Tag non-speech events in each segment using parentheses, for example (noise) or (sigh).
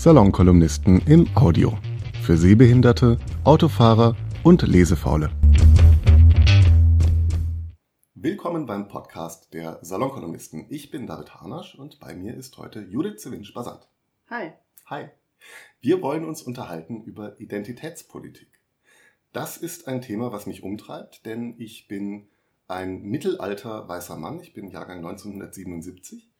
Salonkolumnisten im Audio. Für Sehbehinderte, Autofahrer und Lesefaule. Willkommen beim Podcast der Salonkolumnisten. Ich bin David Harnasch und bei mir ist heute Judith Zewinsch-Basant. Hi. Hi. Wir wollen uns unterhalten über Identitätspolitik. Das ist ein Thema, was mich umtreibt, denn ich bin ein mittelalter weißer Mann. Ich bin Jahrgang 1977.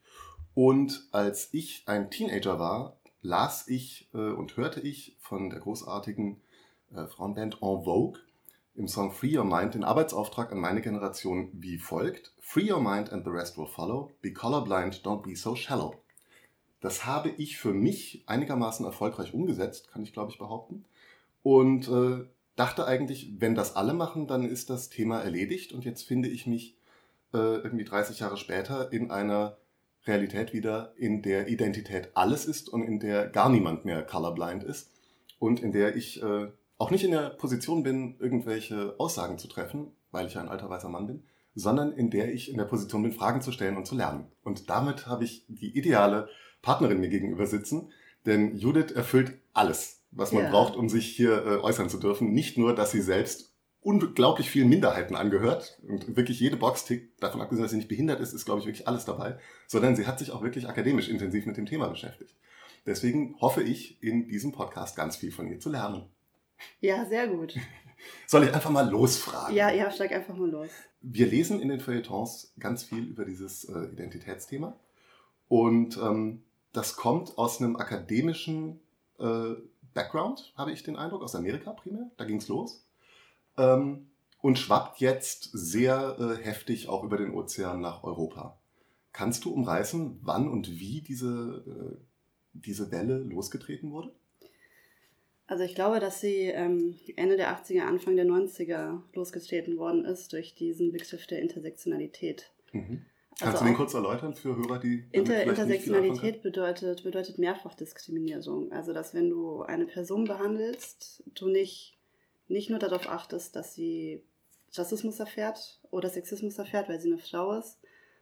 Und als ich ein Teenager war, las ich äh, und hörte ich von der großartigen äh, Frauenband En Vogue im Song Free Your Mind den Arbeitsauftrag an meine Generation wie folgt. Free Your Mind and the rest will follow. Be colorblind, don't be so shallow. Das habe ich für mich einigermaßen erfolgreich umgesetzt, kann ich glaube ich behaupten. Und äh, dachte eigentlich, wenn das alle machen, dann ist das Thema erledigt. Und jetzt finde ich mich äh, irgendwie 30 Jahre später in einer Realität wieder, in der Identität alles ist und in der gar niemand mehr colorblind ist und in der ich äh, auch nicht in der Position bin, irgendwelche Aussagen zu treffen, weil ich ein alter weißer Mann bin, sondern in der ich in der Position bin, Fragen zu stellen und zu lernen. Und damit habe ich die ideale Partnerin mir gegenüber sitzen, denn Judith erfüllt alles, was man ja. braucht, um sich hier äh, äußern zu dürfen. Nicht nur, dass sie selbst unglaublich vielen Minderheiten angehört und wirklich jede Box tickt, davon abgesehen, dass sie nicht behindert ist, ist, glaube ich, wirklich alles dabei, sondern sie hat sich auch wirklich akademisch intensiv mit dem Thema beschäftigt. Deswegen hoffe ich, in diesem Podcast ganz viel von ihr zu lernen. Ja, sehr gut. Soll ich einfach mal losfragen? Ja, ja, steig einfach mal los. Wir lesen in den Feuilletons ganz viel über dieses äh, Identitätsthema und ähm, das kommt aus einem akademischen äh, Background, habe ich den Eindruck, aus Amerika primär. Da ging es los ähm, und schwappt jetzt sehr äh, heftig auch über den Ozean nach Europa. Kannst du umreißen, wann und wie diese, äh, diese Welle losgetreten wurde? Also ich glaube, dass sie ähm, Ende der 80er, Anfang der 90er losgetreten worden ist durch diesen Begriff der Intersektionalität. Mhm. Kannst also du den kurz erläutern für Hörer, die. Inter Intersektionalität bedeutet, bedeutet Mehrfachdiskriminierung. Also, dass wenn du eine Person behandelst, du nicht nicht nur darauf achtest, dass sie Rassismus erfährt oder Sexismus erfährt, weil sie eine Frau ist,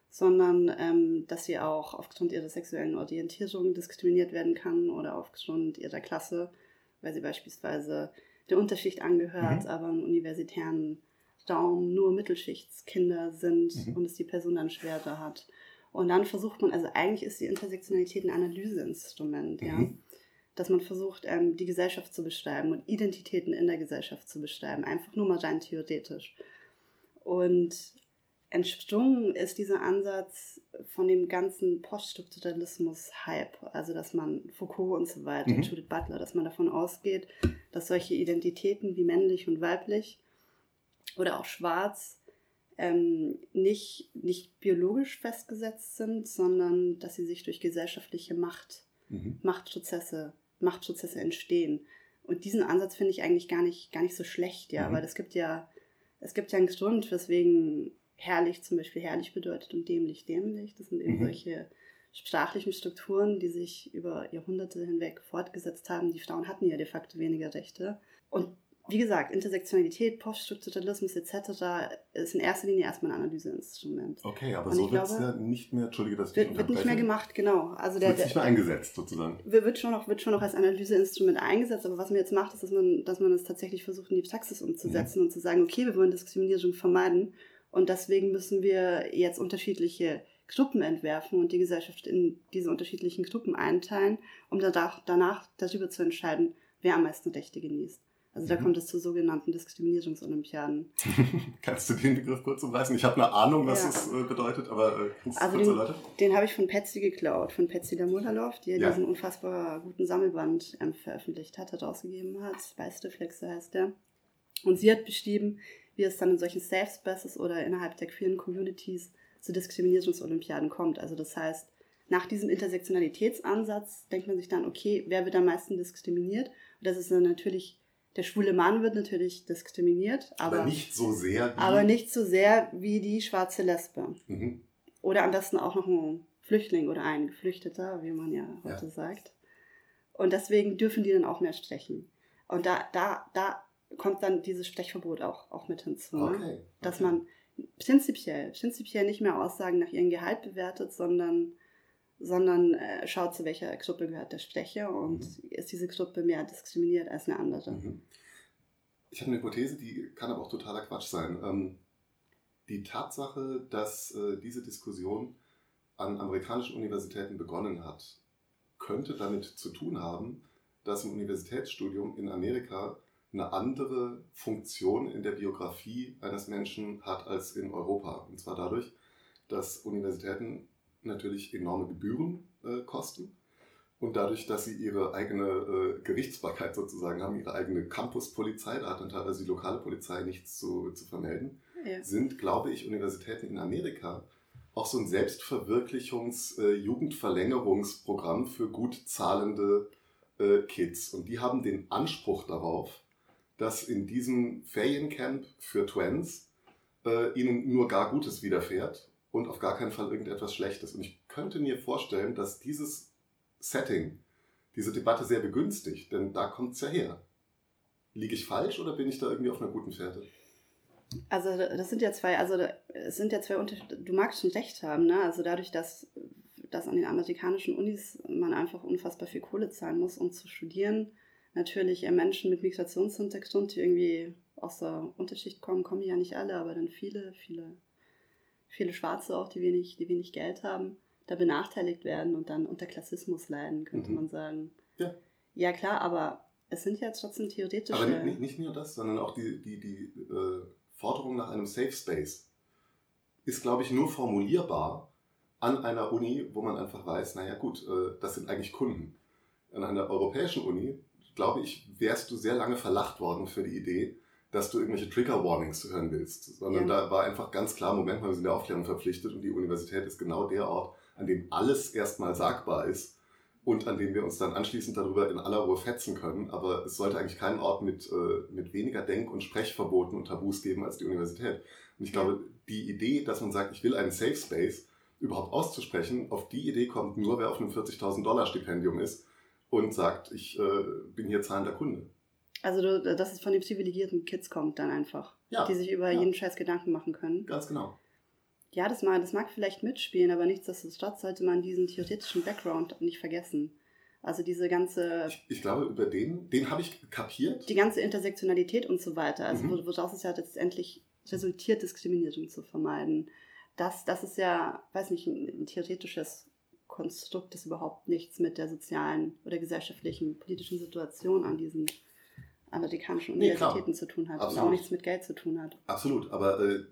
sondern ähm, dass sie auch aufgrund ihrer sexuellen Orientierung diskriminiert werden kann oder aufgrund ihrer Klasse, weil sie beispielsweise der Unterschicht angehört, mhm. aber im universitären Raum nur Mittelschichtskinder sind mhm. und es die Person dann schwerer hat. Und dann versucht man, also eigentlich ist die Intersektionalität ein Analyseinstrument, mhm. ja dass man versucht, ähm, die Gesellschaft zu beschreiben und Identitäten in der Gesellschaft zu beschreiben, einfach nur mal rein theoretisch. Und entsprungen ist dieser Ansatz von dem ganzen Poststrukturalismus-Hype, also dass man Foucault und so weiter, mhm. Judith Butler, dass man davon ausgeht, dass solche Identitäten wie männlich und weiblich oder auch schwarz ähm, nicht, nicht biologisch festgesetzt sind, sondern dass sie sich durch gesellschaftliche Macht, mhm. Machtprozesse Machtprozesse entstehen. Und diesen Ansatz finde ich eigentlich gar nicht, gar nicht so schlecht, ja, mhm. weil es gibt ja, es gibt ja einen Grund, weswegen herrlich zum Beispiel herrlich bedeutet und dämlich dämlich. Das sind eben mhm. solche sprachlichen Strukturen, die sich über Jahrhunderte hinweg fortgesetzt haben. Die Frauen hatten ja de facto weniger Rechte. Und wie gesagt, Intersektionalität, Poststrukturalismus etc. ist in erster Linie erstmal ein Analyseinstrument. Okay, aber und so wird es ja nicht mehr, entschuldige, dass wird, wird nicht mehr gemacht, genau. Also der, wird nicht mehr eingesetzt sozusagen. Wird schon, noch, wird schon noch als Analyseinstrument eingesetzt, aber was man jetzt macht, ist, dass man, dass man es tatsächlich versucht, in die Praxis umzusetzen mhm. und zu sagen, okay, wir wollen Diskriminierung vermeiden und deswegen müssen wir jetzt unterschiedliche Gruppen entwerfen und die Gesellschaft in diese unterschiedlichen Gruppen einteilen, um danach, danach darüber zu entscheiden, wer am meisten Rechte genießt. Also da mhm. kommt es zu sogenannten Diskriminierungsolympiaden. (laughs) kannst du den Begriff kurz umreißen? Ich habe eine Ahnung, was ja. es äh, bedeutet, aber äh, kannst also du kurz den, Den habe ich von Petsy geklaut, von Petsy der Mutterloff, die ja. diesen unfassbar guten Sammelband ähm, veröffentlicht hat, herausgegeben hat. Beisteflexe heißt der. Und sie hat beschrieben, wie es dann in solchen Safe Spaces oder innerhalb der queeren Communities zu Diskriminierungsolympiaden kommt. Also das heißt, nach diesem Intersektionalitätsansatz denkt man sich dann, okay, wer wird am meisten diskriminiert? Und das ist dann natürlich der schwule Mann wird natürlich diskriminiert, aber, aber nicht so sehr wie, aber nicht so sehr wie die schwarze Lesbe. Mhm. Oder am besten auch noch ein Flüchtling oder ein Geflüchteter, wie man ja heute ja. sagt. Und deswegen dürfen die dann auch mehr stechen. Und da, da, da kommt dann dieses Stechverbot auch, auch mit hinzu. Okay. Ne? Dass man prinzipiell, prinzipiell nicht mehr Aussagen nach ihrem Gehalt bewertet, sondern sondern äh, schaut, zu welcher Gruppe gehört der Sprecher und mhm. ist diese Gruppe mehr diskriminiert als eine andere. Mhm. Ich habe eine Hypothese, die kann aber auch totaler Quatsch sein. Ähm, die Tatsache, dass äh, diese Diskussion an amerikanischen Universitäten begonnen hat, könnte damit zu tun haben, dass im Universitätsstudium in Amerika eine andere Funktion in der Biografie eines Menschen hat als in Europa. Und zwar dadurch, dass Universitäten natürlich enorme Gebühren äh, kosten und dadurch, dass sie ihre eigene äh, Gerichtsbarkeit sozusagen haben, ihre eigene Campuspolizei, da hat dann teilweise die lokale Polizei nichts zu, zu vermelden, ja. sind, glaube ich, Universitäten in Amerika auch so ein Selbstverwirklichungs-Jugendverlängerungsprogramm äh, für gut zahlende äh, Kids. Und die haben den Anspruch darauf, dass in diesem Feriencamp für Twins äh, ihnen nur gar Gutes widerfährt und auf gar keinen Fall irgendetwas Schlechtes. Und ich könnte mir vorstellen, dass dieses Setting diese Debatte sehr begünstigt, denn da kommt es ja her. Liege ich falsch oder bin ich da irgendwie auf einer guten Fährte? Also das sind ja zwei, also es sind ja zwei Unterschiede. Du magst schon recht haben, ne? Also dadurch, dass, dass an den amerikanischen Unis man einfach unfassbar viel Kohle zahlen muss, um zu studieren. Natürlich eher Menschen mit Migrationshintergrund, die irgendwie aus der Unterschicht kommen, kommen ja nicht alle, aber dann viele, viele, viele Schwarze auch, die wenig, die wenig Geld haben, da benachteiligt werden und dann unter Klassismus leiden, könnte mhm. man sagen. Ja. Ja klar, aber es sind ja trotzdem theoretische... Aber nicht, nicht nur das, sondern auch die, die, die äh Forderung nach einem Safe Space ist, glaube ich, nur formulierbar an einer Uni, wo man einfach weiß, naja gut, äh, das sind eigentlich Kunden. An einer europäischen Uni, glaube ich, wärst du sehr lange verlacht worden für die Idee, dass du irgendwelche Trigger Warnings hören willst. Sondern ja. da war einfach ganz klar, Moment mal, wir sind der Aufklärung verpflichtet und die Universität ist genau der Ort, an dem alles erstmal sagbar ist und an dem wir uns dann anschließend darüber in aller Ruhe fetzen können. Aber es sollte eigentlich keinen Ort mit, äh, mit weniger Denk- und Sprechverboten und Tabus geben als die Universität. Und ich glaube, die Idee, dass man sagt, ich will einen Safe Space, überhaupt auszusprechen, auf die Idee kommt nur, wer auf einem 40.000 Dollar Stipendium ist und sagt, ich äh, bin hier zahlender Kunde. Also, du, dass es von den privilegierten Kids kommt dann einfach, ja, die sich über ja. jeden Scheiß Gedanken machen können. Ganz genau ja, das mag, das mag vielleicht mitspielen, aber nichtsdestotrotz sollte man diesen theoretischen Background nicht vergessen. Also diese ganze. Ich, ich glaube, über den, den habe ich kapiert. Die ganze Intersektionalität und so weiter. Also mhm. woraus es ja letztendlich resultiert, Diskriminierung zu vermeiden. Das, das ist ja, weiß nicht, ein, ein theoretisches Konstrukt, das überhaupt nichts mit der sozialen oder gesellschaftlichen, politischen Situation an diesen amerikanischen Universitäten nee, zu tun hat Absolut. und auch nichts mit Geld zu tun hat. Absolut, aber äh,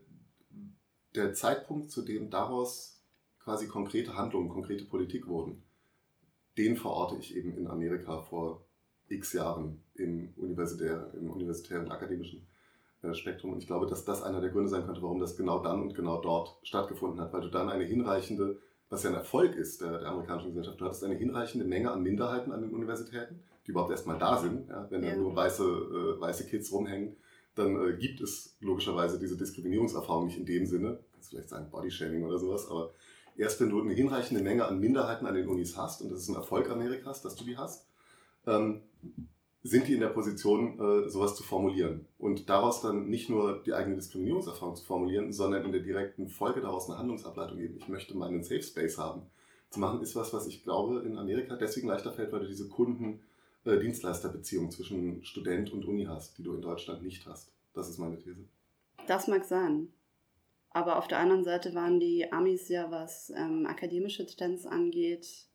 der Zeitpunkt, zu dem daraus quasi konkrete Handlungen, konkrete Politik wurden, den verorte ich eben in Amerika vor x Jahren im, universitär, im universitären akademischen äh, Spektrum. Und ich glaube, dass das einer der Gründe sein könnte, warum das genau dann und genau dort stattgefunden hat, weil du dann eine hinreichende, was ja ein Erfolg ist der, der amerikanischen Gesellschaft, du hattest eine hinreichende Menge an Minderheiten an den Universitäten, die überhaupt erstmal da sind. Ja? Wenn ja. da nur weiße, äh, weiße Kids rumhängen, dann äh, gibt es logischerweise diese Diskriminierungserfahrung nicht in dem Sinne, kannst vielleicht sagen Bodyshaming oder sowas, aber erst wenn du eine hinreichende Menge an Minderheiten an den Unis hast, und das ist ein Erfolg Amerikas, dass du die hast, ähm, sind die in der Position, äh, sowas zu formulieren. Und daraus dann nicht nur die eigene Diskriminierungserfahrung zu formulieren, sondern in der direkten Folge daraus eine Handlungsableitung geben. Ich möchte meinen Safe Space haben. Zu machen ist was, was ich glaube in Amerika deswegen leichter fällt, weil du diese Kunden- äh, Dienstleisterbeziehung zwischen Student und Uni hast, die du in Deutschland nicht hast. Das ist meine These. Das mag sein. Aber auf der anderen Seite waren die Amis ja, was ähm, akademische Trends angeht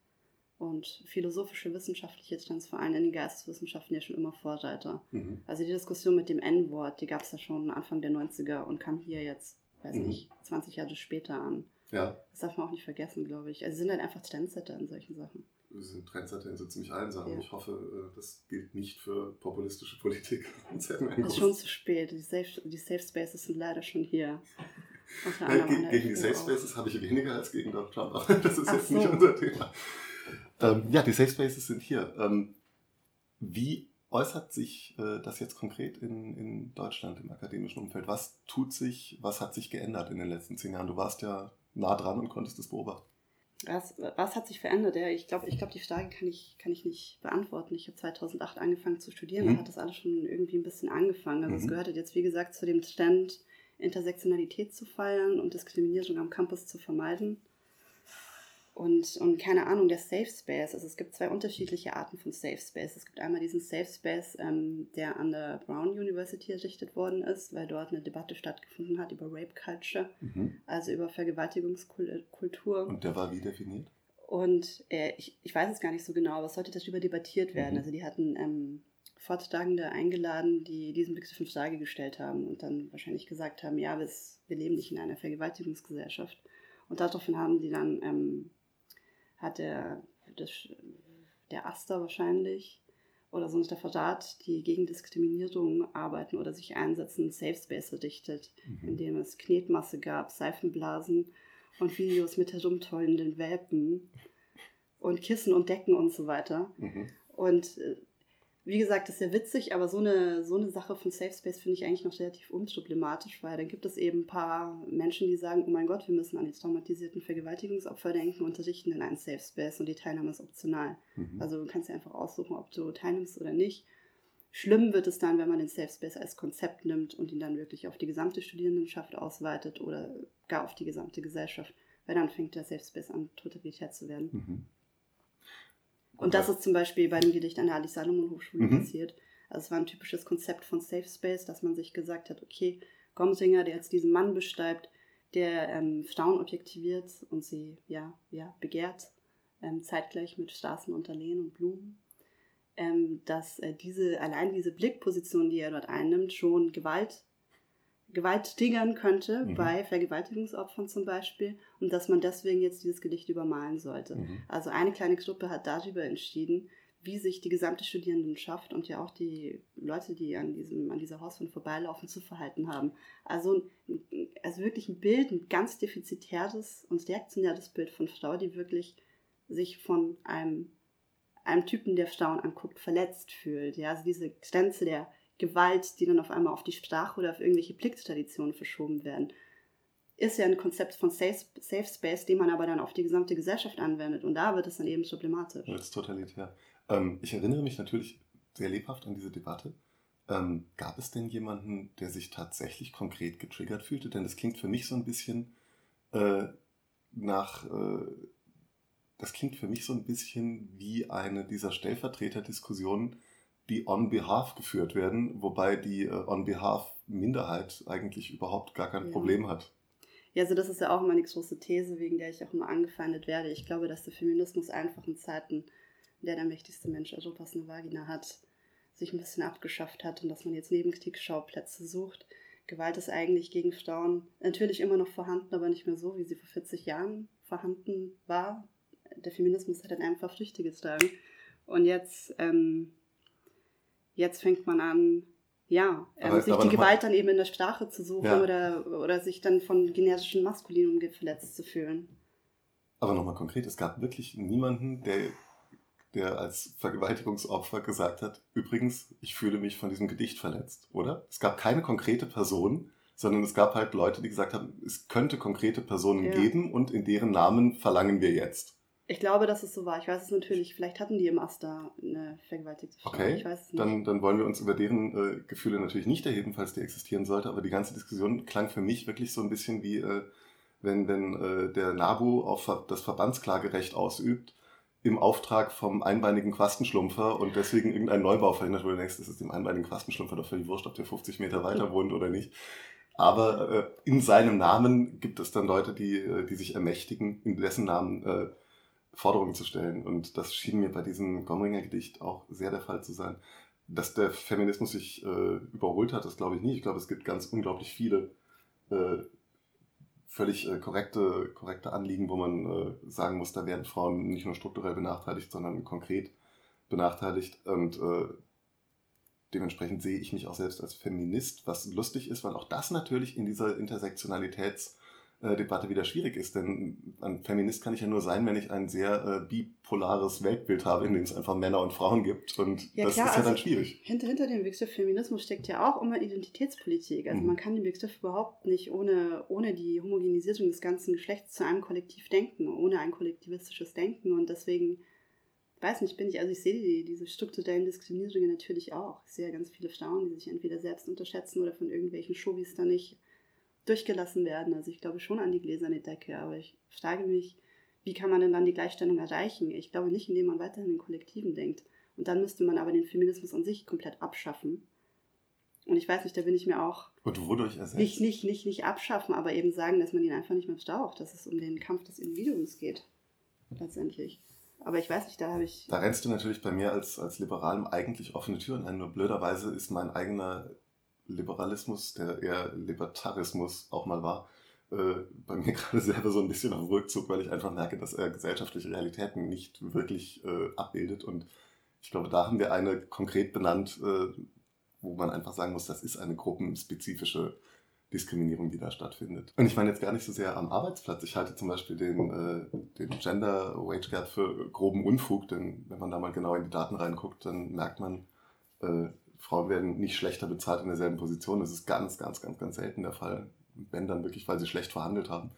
und philosophische, wissenschaftliche Trends, vor allem in den Geisteswissenschaften, ja schon immer Vorreiter. Mhm. Also die Diskussion mit dem N-Wort, die gab es ja schon Anfang der 90er und kam hier jetzt, weiß mhm. nicht, 20 Jahre später an. Ja. Das darf man auch nicht vergessen, glaube ich. Also sie sind halt einfach Trendsetter in solchen Sachen sind Trendsetter in so ziemlich allen Sachen. Ja. Ich hoffe, äh, das gilt nicht für populistische Politik. (laughs) Es ist schon zu spät. Die Safe, die Safe Spaces sind leider schon hier. Ja, gegen, gegen die Safe Spaces habe ich weniger als gegen Donald Trump, (laughs) aber das ist Ach jetzt so. nicht unser Thema. Ähm, ja, die Safe Spaces sind hier. Ähm, wie äußert sich äh, das jetzt konkret in, in Deutschland im akademischen Umfeld? Was tut sich, was hat sich geändert in den letzten zehn Jahren? Du warst ja nah dran und konntest es beobachten. Was, was hat sich verändert? Ja, ich glaube, ich glaub, die Frage kann ich, kann ich nicht beantworten. Ich habe 2008 angefangen zu studieren, mhm. da hat das alles schon irgendwie ein bisschen angefangen. Also mhm. es gehörte jetzt, wie gesagt, zu dem Trend, Intersektionalität zu feiern und Diskriminierung am Campus zu vermeiden. Und, und keine Ahnung, der Safe Space. Also es gibt zwei unterschiedliche Arten von Safe Space. Es gibt einmal diesen Safe Space, ähm, der an der Brown University errichtet worden ist, weil dort eine Debatte stattgefunden hat über Rape Culture, mhm. also über Vergewaltigungskultur. Und der war wie definiert? Und äh, ich, ich weiß es gar nicht so genau, aber es sollte darüber debattiert werden. Mhm. Also die hatten ähm, Vortragende eingeladen, die diesen Begriff in Frage gestellt haben und dann wahrscheinlich gesagt haben, ja, wir, wir leben nicht in einer Vergewaltigungsgesellschaft. Und daraufhin haben die dann ähm, hat der, das, der Aster wahrscheinlich oder sonst der Verrat, die gegen Diskriminierung arbeiten oder sich einsetzen, Safe Space erdichtet, mhm. indem es Knetmasse gab, Seifenblasen und Videos mit herumtollenden Welpen und Kissen und Decken und so weiter. Mhm. Und äh, wie gesagt, das ist ja witzig, aber so eine, so eine Sache von Safe Space finde ich eigentlich noch relativ unproblematisch, weil dann gibt es eben ein paar Menschen, die sagen, oh mein Gott, wir müssen an die traumatisierten Vergewaltigungsopfer denken und unterrichten in einen Safe Space und die Teilnahme ist optional. Mhm. Also du kannst ja einfach aussuchen, ob du teilnimmst oder nicht. Schlimm wird es dann, wenn man den Safe Space als Konzept nimmt und ihn dann wirklich auf die gesamte Studierendenschaft ausweitet oder gar auf die gesamte Gesellschaft, weil dann fängt der Safe Space an, totalitär zu werden. Mhm. Und das ist zum Beispiel bei dem Gedicht an der Alice Salomon Hochschule mhm. passiert. Also es war ein typisches Konzept von Safe Space, dass man sich gesagt hat, okay, Gomsinger, der jetzt diesen Mann beschreibt, der ähm, Frauen objektiviert und sie ja, ja, begehrt, ähm, zeitgleich mit Straßen unter Lehen und Blumen, ähm, dass äh, diese, allein diese Blickposition, die er dort einnimmt, schon Gewalt Gewalt triggern könnte, mhm. bei Vergewaltigungsopfern zum Beispiel, und dass man deswegen jetzt dieses Gedicht übermalen sollte. Mhm. Also eine kleine Gruppe hat darüber entschieden, wie sich die gesamte Studierendenschaft und ja auch die Leute, die an, diesem, an dieser Hauswand vorbeilaufen, zu verhalten haben. Also, also wirklich ein Bild, ein ganz defizitäres und reaktionäres Bild von Frau, die wirklich sich von einem, einem Typen, der Frauen anguckt, verletzt fühlt. Ja, also diese Grenze der Gewalt, die dann auf einmal auf die Sprache oder auf irgendwelche Plikttraditionen verschoben werden, ist ja ein Konzept von Safe, Safe Space, den man aber dann auf die gesamte Gesellschaft anwendet. Und da wird es dann eben problematisch. Das ist totalitär. Ähm, ich erinnere mich natürlich sehr lebhaft an diese Debatte. Ähm, gab es denn jemanden, der sich tatsächlich konkret getriggert fühlte? Denn das klingt für mich so ein bisschen äh, nach, äh, das klingt für mich so ein bisschen wie eine dieser Stellvertreterdiskussionen, die on behalf geführt werden, wobei die äh, on behalf Minderheit eigentlich überhaupt gar kein ja. Problem hat. Ja, also das ist ja auch immer eine große These, wegen der ich auch immer angefeindet werde. Ich glaube, dass der Feminismus einfach in Zeiten, in der der mächtigste Mensch Europas eine Vagina hat, sich ein bisschen abgeschafft hat und dass man jetzt Nebenkriegsschauplätze sucht. Gewalt ist eigentlich gegen Frauen natürlich immer noch vorhanden, aber nicht mehr so, wie sie vor 40 Jahren vorhanden war. Der Feminismus hat dann einfach Früchte getragen. Und jetzt ähm, Jetzt fängt man an, ja, ähm, sich die Gewalt dann eben in der Sprache zu suchen ja. oder, oder sich dann von generischen Maskulinum verletzt zu fühlen. Aber nochmal konkret, es gab wirklich niemanden, der, der als Vergewaltigungsopfer gesagt hat, übrigens, ich fühle mich von diesem Gedicht verletzt, oder? Es gab keine konkrete Person, sondern es gab halt Leute, die gesagt haben, es könnte konkrete Personen ja. geben und in deren Namen verlangen wir jetzt. Ich glaube, dass es so war. Ich weiß es natürlich. Vielleicht hatten die im Aster eine vergewaltigte Frau. Okay, es. Dann, dann wollen wir uns über deren äh, Gefühle natürlich nicht erheben, falls die existieren sollte. Aber die ganze Diskussion klang für mich wirklich so ein bisschen wie, äh, wenn, wenn äh, der NABU auf das Verbandsklagerecht ausübt im Auftrag vom einbeinigen Quastenschlumpfer und deswegen irgendein Neubau verhindert, wo du denkst, das ist dem einbeinigen Quastenschlumpfer doch völlig wurscht, ob der 50 Meter weiter wohnt oder nicht. Aber äh, in seinem Namen gibt es dann Leute, die, äh, die sich ermächtigen, in dessen Namen äh, Forderungen zu stellen. Und das schien mir bei diesem Gomringer Gedicht auch sehr der Fall zu sein. Dass der Feminismus sich äh, überholt hat, das glaube ich nicht. Ich glaube, es gibt ganz unglaublich viele äh, völlig äh, korrekte, korrekte Anliegen, wo man äh, sagen muss, da werden Frauen nicht nur strukturell benachteiligt, sondern konkret benachteiligt. Und äh, dementsprechend sehe ich mich auch selbst als Feminist, was lustig ist, weil auch das natürlich in dieser Intersektionalitäts- äh, Debatte wieder schwierig ist. Denn ein Feminist kann ich ja nur sein, wenn ich ein sehr äh, bipolares Weltbild habe, in dem es einfach Männer und Frauen gibt. Und ja, das klar, ist ja also dann schwierig. Hinter, hinter dem Begriff Feminismus steckt ja auch immer Identitätspolitik. Also mhm. man kann den Begriff überhaupt nicht ohne, ohne die Homogenisierung des ganzen Geschlechts zu einem Kollektiv denken, ohne ein kollektivistisches Denken. Und deswegen weiß nicht, bin ich, also ich sehe die, diese strukturellen Diskriminierungen natürlich auch. Ich sehe ja ganz viele Frauen, die sich entweder selbst unterschätzen oder von irgendwelchen Showbies da nicht durchgelassen werden. Also ich glaube schon an die gläserne Decke, aber ich frage mich, wie kann man denn dann die Gleichstellung erreichen? Ich glaube nicht, indem man weiterhin in Kollektiven denkt. Und dann müsste man aber den Feminismus an sich komplett abschaffen. Und ich weiß nicht, da bin ich mir auch. Und wodurch ersetzt? Nicht, nicht, nicht, nicht abschaffen, aber eben sagen, dass man ihn einfach nicht mehr braucht, dass es um den Kampf des Individuums geht. Letztendlich. Aber ich weiß nicht, da habe ich. Da rennst du natürlich bei mir als, als Liberalem eigentlich offene Türen ein. Nur blöderweise ist mein eigener Liberalismus, der eher Libertarismus auch mal war, äh, bei mir (laughs) gerade selber so ein bisschen auf dem Rückzug, weil ich einfach merke, dass er gesellschaftliche Realitäten nicht wirklich äh, abbildet. Und ich glaube, da haben wir eine konkret benannt, äh, wo man einfach sagen muss, das ist eine gruppenspezifische Diskriminierung, die da stattfindet. Und ich meine jetzt gar nicht so sehr am Arbeitsplatz. Ich halte zum Beispiel den, äh, den Gender Wage Gap für groben Unfug, denn wenn man da mal genau in die Daten reinguckt, dann merkt man, äh, Frauen werden nicht schlechter bezahlt in derselben Position. Das ist ganz, ganz, ganz, ganz selten der Fall wenn dann wirklich, weil sie schlecht verhandelt haben.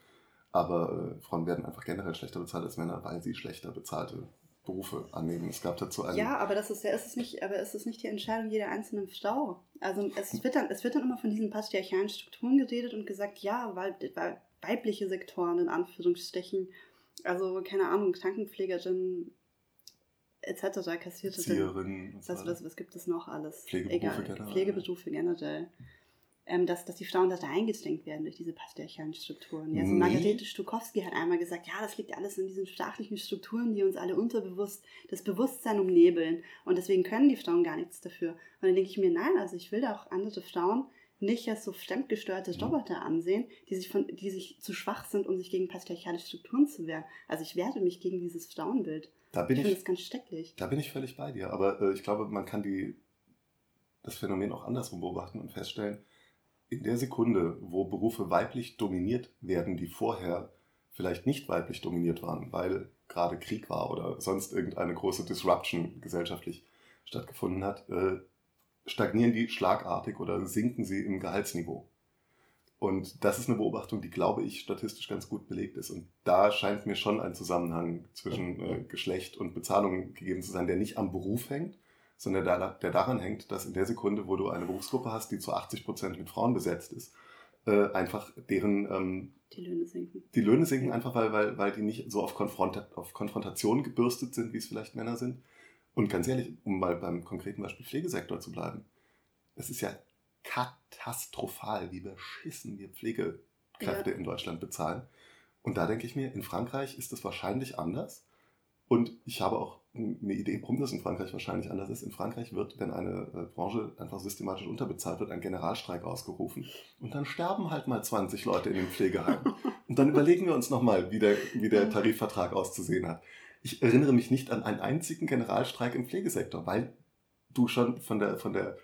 Aber äh, Frauen werden einfach generell schlechter bezahlt als Männer, weil sie schlechter bezahlte Berufe annehmen. Es gab dazu einen. Ja, aber das ist ja, ist es nicht, aber ist es nicht die Entscheidung jeder einzelnen Frau? Also es wird dann, es wird dann immer von diesen patriarchalen Strukturen geredet und gesagt, ja, weil, weil weibliche Sektoren in Anführungsstrichen, also keine Ahnung, Krankenpflegerin etc. kassierte. Erzieherin. Was, was, was gibt es noch alles? Pflegeberufe Egal, generell. Pflegeberufe generell ähm, dass, dass die Frauen da eingezwängt werden durch diese patriarchalen Strukturen. Ja, also. Margarete Stukowski hat einmal gesagt, ja, das liegt alles in diesen sprachlichen Strukturen, die uns alle unterbewusst das Bewusstsein umnebeln und deswegen können die Frauen gar nichts dafür. Und dann denke ich mir, nein, also ich will da auch andere Frauen nicht als so fremdgesteuerte mhm. Roboter ansehen, die sich, von, die sich zu schwach sind, um sich gegen patriarchale Strukturen zu wehren. Also ich werde mich gegen dieses Frauenbild. Da bin ich, ich finde das ganz stecklich. Da bin ich völlig bei dir. Aber äh, ich glaube, man kann die, das Phänomen auch andersrum beobachten und feststellen, in der Sekunde, wo Berufe weiblich dominiert werden, die vorher vielleicht nicht weiblich dominiert waren, weil gerade Krieg war oder sonst irgendeine große Disruption gesellschaftlich stattgefunden hat, äh, stagnieren die schlagartig oder sinken sie im Gehaltsniveau. Und das ist eine Beobachtung, die, glaube ich, statistisch ganz gut belegt ist. Und da scheint mir schon ein Zusammenhang zwischen äh, Geschlecht und Bezahlung gegeben zu sein, der nicht am Beruf hängt, sondern der, der daran hängt, dass in der Sekunde, wo du eine Berufsgruppe hast, die zu 80 Prozent mit Frauen besetzt ist, äh, einfach deren ähm, die Löhne sinken. Die Löhne sinken einfach, weil, weil, weil die nicht so auf, Konfront auf Konfrontation gebürstet sind, wie es vielleicht Männer sind. Und ganz ehrlich, um mal beim konkreten Beispiel Pflegesektor zu bleiben, es ist ja katastrophal, wie beschissen wir Pflegekräfte ja. in Deutschland bezahlen. Und da denke ich mir, in Frankreich ist das wahrscheinlich anders. Und ich habe auch eine Idee, warum das in Frankreich wahrscheinlich anders ist. In Frankreich wird, wenn eine äh, Branche einfach systematisch unterbezahlt wird, ein Generalstreik ausgerufen. Und dann sterben halt mal 20 Leute in dem Pflegeheim. (laughs) Und dann überlegen wir uns nochmal, wie der, wie der Tarifvertrag auszusehen hat. Ich erinnere mich nicht an einen einzigen Generalstreik im Pflegesektor, weil du schon von der, von der,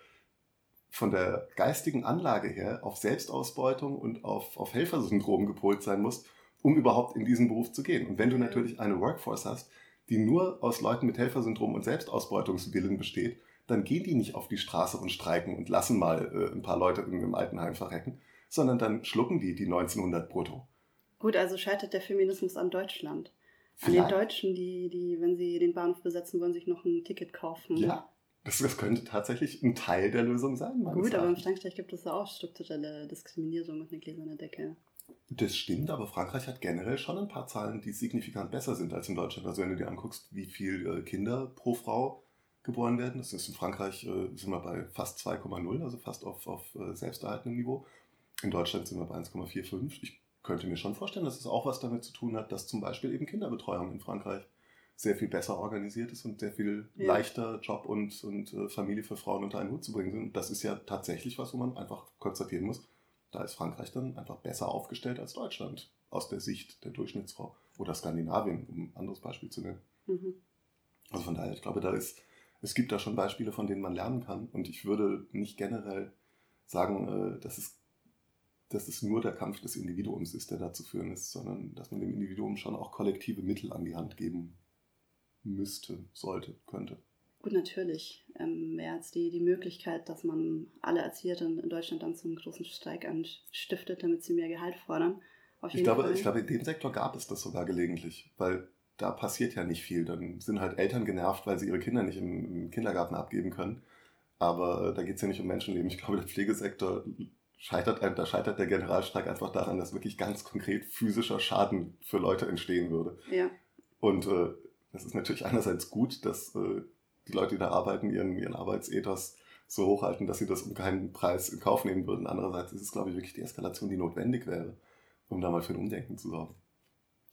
von der geistigen Anlage her auf Selbstausbeutung und auf, auf Helfersyndrom gepolt sein musst, um überhaupt in diesen Beruf zu gehen. Und wenn du natürlich eine Workforce hast, die nur aus Leuten mit Helfersyndrom und Selbstausbeutungswillen besteht, dann gehen die nicht auf die Straße und streiken und lassen mal äh, ein paar Leute in einem Altenheim verrecken, sondern dann schlucken die die 1900 brutto. Gut, also scheitert der Feminismus an Deutschland. An den Deutschen, die, die, wenn sie den Bahnhof besetzen wollen, sich noch ein Ticket kaufen. Ja, das, das könnte tatsächlich ein Teil der Lösung sein. Gut, aber im Frankreich gibt es auch strukturelle Diskriminierung und eine gläserne Decke. Das stimmt, aber Frankreich hat generell schon ein paar Zahlen, die signifikant besser sind als in Deutschland. Also wenn du dir anguckst, wie viele äh, Kinder pro Frau geboren werden, das ist in Frankreich äh, sind wir bei fast 2,0, also fast auf, auf äh, selbsterhaltenem Niveau. In Deutschland sind wir bei 1,45. Ich könnte mir schon vorstellen, dass es auch was damit zu tun hat, dass zum Beispiel eben Kinderbetreuung in Frankreich sehr viel besser organisiert ist und sehr viel ja. leichter Job und, und Familie für Frauen unter einen Hut zu bringen sind. Das ist ja tatsächlich was, wo man einfach konstatieren muss da ist Frankreich dann einfach besser aufgestellt als Deutschland aus der Sicht der Durchschnittsfrau. Oder Skandinavien, um ein anderes Beispiel zu nennen. Mhm. Also von daher, ich glaube, da ist, es gibt da schon Beispiele, von denen man lernen kann. Und ich würde nicht generell sagen, äh, dass es, dass es nur der Kampf des Individuums ist, der da zu führen ist, sondern dass man dem Individuum schon auch kollektive Mittel an die Hand geben müsste, sollte, könnte. Gut, natürlich ähm, wäre jetzt die, die Möglichkeit, dass man alle Erzieherinnen in Deutschland dann zum großen Streik anstiftet, damit sie mehr Gehalt fordern. ich, glaube, ich glaube, in dem Sektor gab es das sogar gelegentlich, weil da passiert ja nicht viel. Dann sind halt Eltern genervt, weil sie ihre Kinder nicht im, im Kindergarten abgeben können. Aber äh, da geht es ja nicht um Menschenleben. Ich glaube, der Pflegesektor scheitert, da scheitert der Generalstreik einfach daran, dass wirklich ganz konkret physischer Schaden für Leute entstehen würde. Ja. Und äh, das ist natürlich einerseits gut, dass äh, die Leute, die da arbeiten, ihren, ihren Arbeitsethos so hochhalten, dass sie das um keinen Preis in Kauf nehmen würden. Andererseits ist es, glaube ich, wirklich die Eskalation, die notwendig wäre, um da mal für ein Umdenken zu sorgen.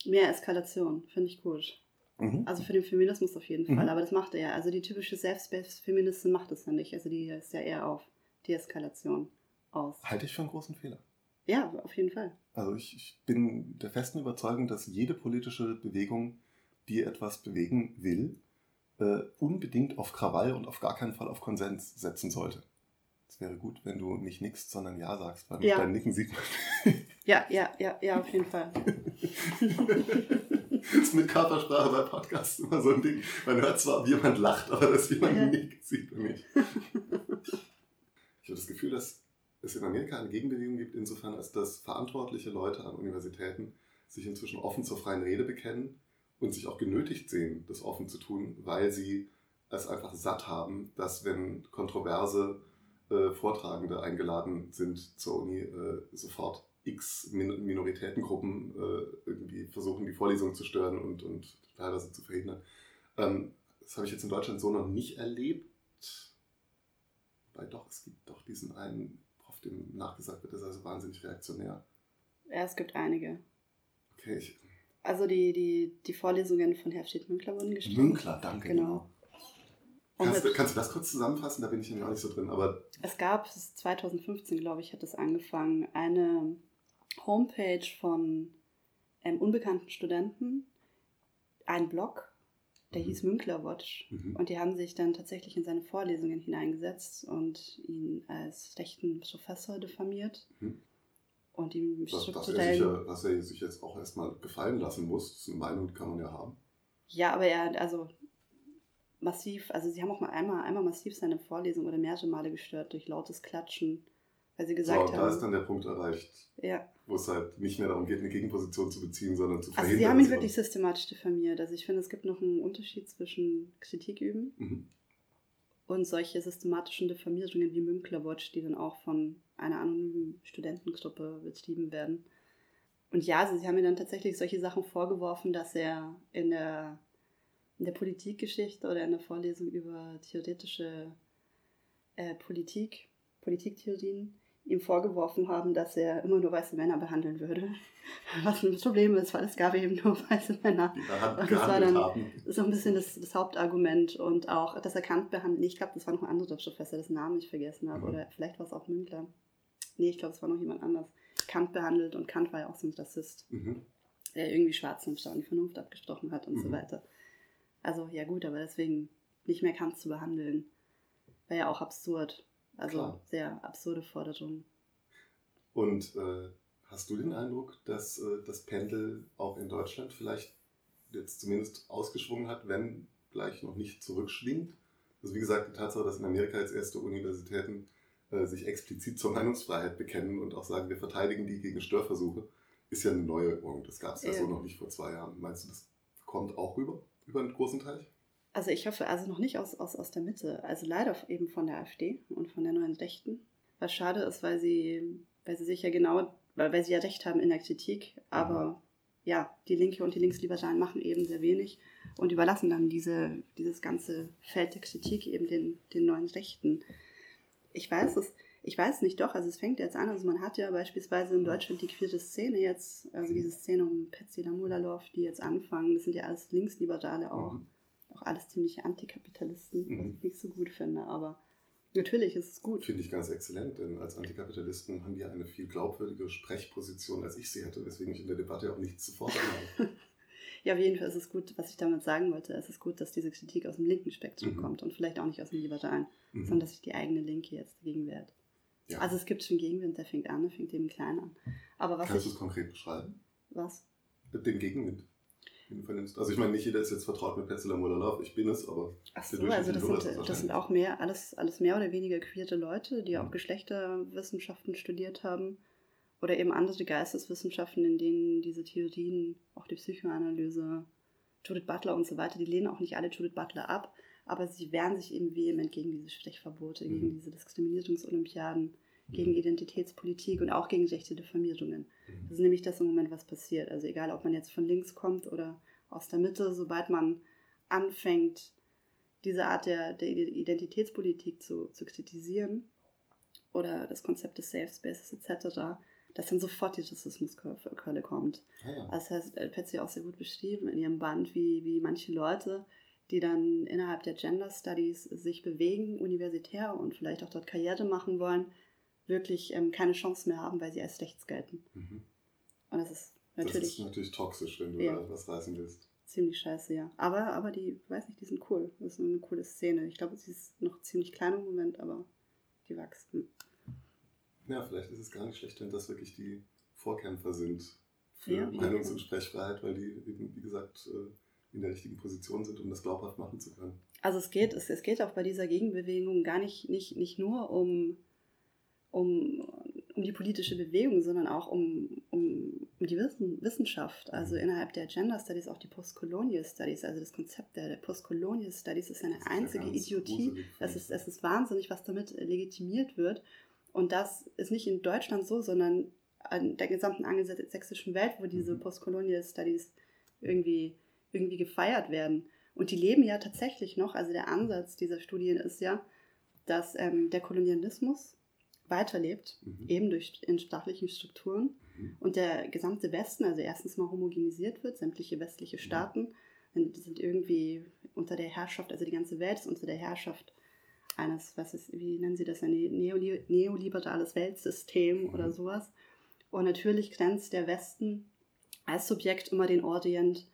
Mehr Eskalation, finde ich gut. Mhm. Also für den Feminismus auf jeden Fall, mhm. aber das macht er ja. Also die typische Selbstfeministin macht das ja nicht. Also die ist ja eher auf Deeskalation aus. Halte ich für einen großen Fehler. Ja, auf jeden Fall. Also ich, ich bin der festen Überzeugung, dass jede politische Bewegung, die etwas bewegen will, äh, unbedingt auf Krawall und auf gar keinen Fall auf Konsens setzen sollte. Es wäre gut, wenn du nicht nickst, sondern Ja sagst, weil ja. mit deinem Nicken sieht man. (laughs) ja, ja, ja, ja, auf jeden Fall. (laughs) das ist mit Körpersprache bei Podcasts immer so ein Ding. Man hört zwar, wie jemand lacht, aber dass jemand ja. nickt, sieht man nicht. Ich habe das Gefühl, dass es in Amerika eine Gegenbewegung gibt, insofern, als dass verantwortliche Leute an Universitäten sich inzwischen offen zur freien Rede bekennen und sich auch genötigt sehen, das offen zu tun, weil sie es einfach satt haben, dass wenn kontroverse äh, Vortragende eingeladen sind zur Uni, äh, sofort x Min Minoritätengruppen äh, irgendwie versuchen, die Vorlesung zu stören und, und teilweise zu verhindern. Ähm, das habe ich jetzt in Deutschland so noch nicht erlebt. Weil doch, es gibt doch diesen einen Prof, dem nachgesagt wird, der sei so wahnsinnig reaktionär. Ja, es gibt einige. Okay, ich, also die, die, die Vorlesungen von Herfstedt Münkler wurden gestrichen. Münkler, danke. Genau. Kannst, du, kannst du das kurz zusammenfassen? Da bin ich nämlich auch nicht so drin. Aber es gab, 2015 glaube ich, hat es angefangen, eine Homepage von ähm, unbekannten Studenten, ein Blog, der hieß Münkler Watch. Mhm. Und die haben sich dann tatsächlich in seine Vorlesungen hineingesetzt und ihn als schlechten Professor diffamiert. Mhm. Und ihm was, was, er er sich jetzt auch erstmal gefallen lassen muss, das ist eine Meinung, kann man ja haben. Ja, aber er, also massiv, also sie haben auch mal einmal, einmal massiv seine Vorlesung oder mehrere Male gestört durch lautes Klatschen, weil sie gesagt so, haben. Da ist dann der Punkt erreicht, ja. wo es halt nicht mehr darum geht, eine Gegenposition zu beziehen, sondern zu verhindern. Also sie haben ihn wirklich systematisch diffamiert. Also ich finde, es gibt noch einen Unterschied zwischen Kritik üben mhm. und solche systematischen Diffamierungen wie Münkler Watch, die dann auch von einer anonymen Studentengruppe betrieben werden. Und ja, also sie haben mir dann tatsächlich solche Sachen vorgeworfen, dass er in der, in der Politikgeschichte oder in der Vorlesung über theoretische äh, Politik, Politiktheorien, ihm vorgeworfen haben, dass er immer nur weiße Männer behandeln würde. (laughs) Was ein Problem ist, weil es gab eben nur (laughs) weiße Männer. Die und das war dann haben. so ein bisschen das, das, Hauptargument und auch, dass er Kant behandelt. Ich glaube, das war noch ein anderer Professor, dessen Namen ich vergessen habe. Mhm. Oder vielleicht war es auch Münkler nee, ich glaube, es war noch jemand anders, Kant behandelt und Kant war ja auch so ein Rassist, mhm. der irgendwie Schwarzen im die Vernunft abgestochen hat und mhm. so weiter. Also ja gut, aber deswegen nicht mehr Kant zu behandeln, war ja auch absurd. Also Klar. sehr absurde Forderung. Und äh, hast du den Eindruck, dass äh, das Pendel auch in Deutschland vielleicht jetzt zumindest ausgeschwungen hat, wenn gleich noch nicht zurückschwingt? Also wie gesagt, die Tatsache, dass in Amerika jetzt erste Universitäten äh, sich explizit zur Meinungsfreiheit bekennen und auch sagen, wir verteidigen die gegen Störversuche, ist ja eine Neuerung. Das gab es ja. ja so noch nicht vor zwei Jahren. Meinst du, das kommt auch rüber, über einen großen Teil? Also ich hoffe, also noch nicht aus, aus, aus der Mitte. Also leider eben von der AfD und von der neuen Rechten. Was schade ist, weil sie, weil sie sich ja genau, weil, weil sie ja recht haben in der Kritik, aber ja, die Linke und die Linksliberalen machen eben sehr wenig und überlassen dann diese, dieses ganze Feld der Kritik eben den, den neuen Rechten ich weiß es, ich weiß nicht doch, also es fängt jetzt an, also man hat ja beispielsweise in Deutschland die queere Szene jetzt, also diese Szene um Patsy Lamulalov, die jetzt anfangen, das sind ja alles Linksliberale auch, mhm. Auch alles ziemliche Antikapitalisten, mhm. was ich nicht so gut finde, aber natürlich ist es gut. Finde ich ganz exzellent, denn als Antikapitalisten haben wir eine viel glaubwürdige Sprechposition, als ich sie hätte, weswegen ich in der Debatte auch nichts zu fordern habe. (laughs) Ja, auf jeden Fall ist es gut, was ich damit sagen wollte. Es ist gut, dass diese Kritik aus dem linken Spektrum mhm. kommt und vielleicht auch nicht aus dem Liberalen, mhm. sondern dass sich die eigene Linke jetzt dagegen wehrt. Ja. Also es gibt schon Gegenwind, der fängt an, der fängt eben klein an. Aber was Kannst du es konkret beschreiben? Was? Den Gegenwind. Den du vernimmst. Also ich meine, nicht jeder ist jetzt vertraut mit Petzler Molalov, ich bin es, aber... Ach so, also das sind, das sind auch mehr, alles, alles mehr oder weniger queerte Leute, die mhm. auch Geschlechterwissenschaften studiert haben oder eben andere Geisteswissenschaften, in denen diese Theorien, auch die Psychoanalyse, Judith Butler und so weiter, die lehnen auch nicht alle Judith Butler ab, aber sie wehren sich eben vehement gegen diese Sprechverbote, mhm. gegen diese Diskriminierungsolympiaden, gegen mhm. Identitätspolitik und auch gegen rechte Diffamierungen. Das ist nämlich das im Moment, was passiert. Also egal, ob man jetzt von links kommt oder aus der Mitte, sobald man anfängt, diese Art der, der Identitätspolitik zu, zu kritisieren oder das Konzept des Safe Spaces etc., dass dann sofort die Rassismuskeule kommt. Ja, ja. Das heißt, Patsy auch sehr gut beschrieben in ihrem Band, wie, wie manche Leute, die dann innerhalb der Gender Studies sich bewegen, universitär und vielleicht auch dort Karriere machen wollen, wirklich ähm, keine Chance mehr haben, weil sie als rechts gelten. Mhm. Und das ist natürlich. Das ist natürlich toxisch, wenn du ja. da was reißen willst. Ziemlich scheiße, ja. Aber, aber die, weiß nicht, die sind cool. Das ist eine coole Szene. Ich glaube, sie ist noch ziemlich klein im Moment, aber die wachsen. Ja, vielleicht ist es gar nicht schlecht, wenn das wirklich die Vorkämpfer sind für ja, Meinungs- und Sprechfreiheit, weil die eben, wie gesagt, äh, in der richtigen Position sind, um das glaubhaft machen zu können. Also es geht, es, es geht auch bei dieser Gegenbewegung gar nicht, nicht, nicht nur um, um, um die politische Bewegung, sondern auch um, um, um die Wissen, Wissenschaft. Also mhm. innerhalb der Gender Studies auch die Postcolonial Studies, also das Konzept der, der Postcolonial Studies ist eine ist einzige Idiotie. Es ist, es ist wahnsinnig, was damit legitimiert wird. Und das ist nicht in Deutschland so, sondern an der gesamten angelsächsischen Welt, wo diese mhm. Postcolonial Studies irgendwie irgendwie gefeiert werden. Und die leben ja tatsächlich noch, also der Ansatz dieser Studien ist ja, dass ähm, der Kolonialismus weiterlebt, mhm. eben durch in staatlichen Strukturen mhm. und der gesamte Westen, also erstens mal homogenisiert wird, sämtliche westliche mhm. Staaten mhm. sind irgendwie unter der Herrschaft, also die ganze Welt ist unter der Herrschaft eines, was ist, wie nennen sie das, ein Neoli neoliberales Weltsystem mhm. oder sowas. Und natürlich grenzt der Westen als Subjekt immer den Orient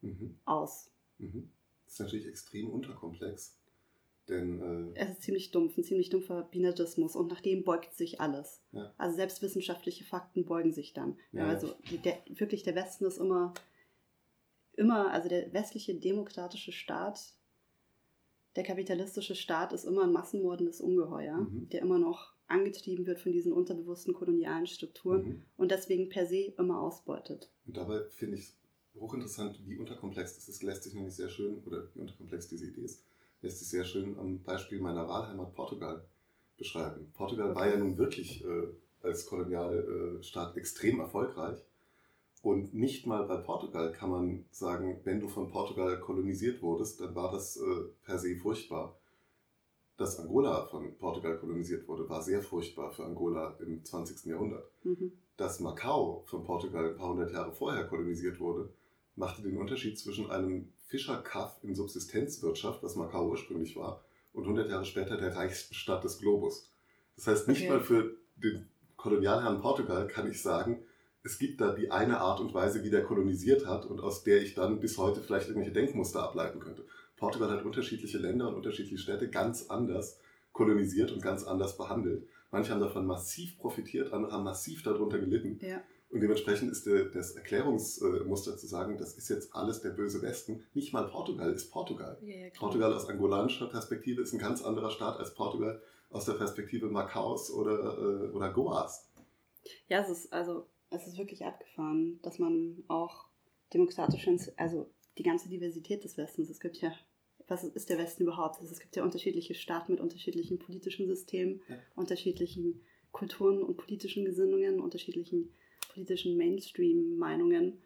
mhm. aus. Mhm. Das ist natürlich extrem unterkomplex. Denn, äh, es ist ziemlich dumpf, ein ziemlich dumpfer Binarismus und nach dem beugt sich alles. Ja. Also selbst wissenschaftliche Fakten beugen sich dann. Ja, also der, wirklich der Westen ist immer, immer, also der westliche demokratische Staat, der kapitalistische Staat ist immer ein massenmordendes Ungeheuer, mhm. der immer noch angetrieben wird von diesen unterbewussten kolonialen Strukturen mhm. und deswegen per se immer ausbeutet. Und dabei finde ich hochinteressant, wie unterkomplex das ist, lässt sich nämlich sehr schön, oder wie unterkomplex diese Idee ist, lässt sich sehr schön am Beispiel meiner Wahlheimat Portugal beschreiben. Portugal war ja nun wirklich äh, als Kolonialstaat extrem erfolgreich. Und nicht mal bei Portugal kann man sagen, wenn du von Portugal kolonisiert wurdest, dann war das äh, per se furchtbar. Dass Angola von Portugal kolonisiert wurde, war sehr furchtbar für Angola im 20. Jahrhundert. Mhm. Dass Macau von Portugal ein paar hundert Jahre vorher kolonisiert wurde, machte den Unterschied zwischen einem Fischerkaff in Subsistenzwirtschaft, was Macau ursprünglich war, und 100 Jahre später der reichsten Stadt des Globus. Das heißt, nicht okay. mal für den Kolonialherrn Portugal kann ich sagen, es gibt da die eine Art und Weise, wie der kolonisiert hat und aus der ich dann bis heute vielleicht irgendwelche Denkmuster ableiten könnte. Portugal hat unterschiedliche Länder und unterschiedliche Städte ganz anders kolonisiert und ganz anders behandelt. Manche haben davon massiv profitiert, andere haben massiv darunter gelitten. Ja. Und dementsprechend ist der, das Erklärungsmuster zu sagen, das ist jetzt alles der böse Westen. Nicht mal Portugal ist Portugal. Ja, ja, Portugal aus angolanischer Perspektive ist ein ganz anderer Staat als Portugal aus der Perspektive Macaus oder, äh, oder Goas. Ja, es ist also es ist wirklich abgefahren, dass man auch demokratisch, also die ganze Diversität des Westens, es gibt ja, was ist der Westen überhaupt? Also es gibt ja unterschiedliche Staaten mit unterschiedlichen politischen Systemen, ja. unterschiedlichen Kulturen und politischen Gesinnungen, unterschiedlichen politischen Mainstream-Meinungen.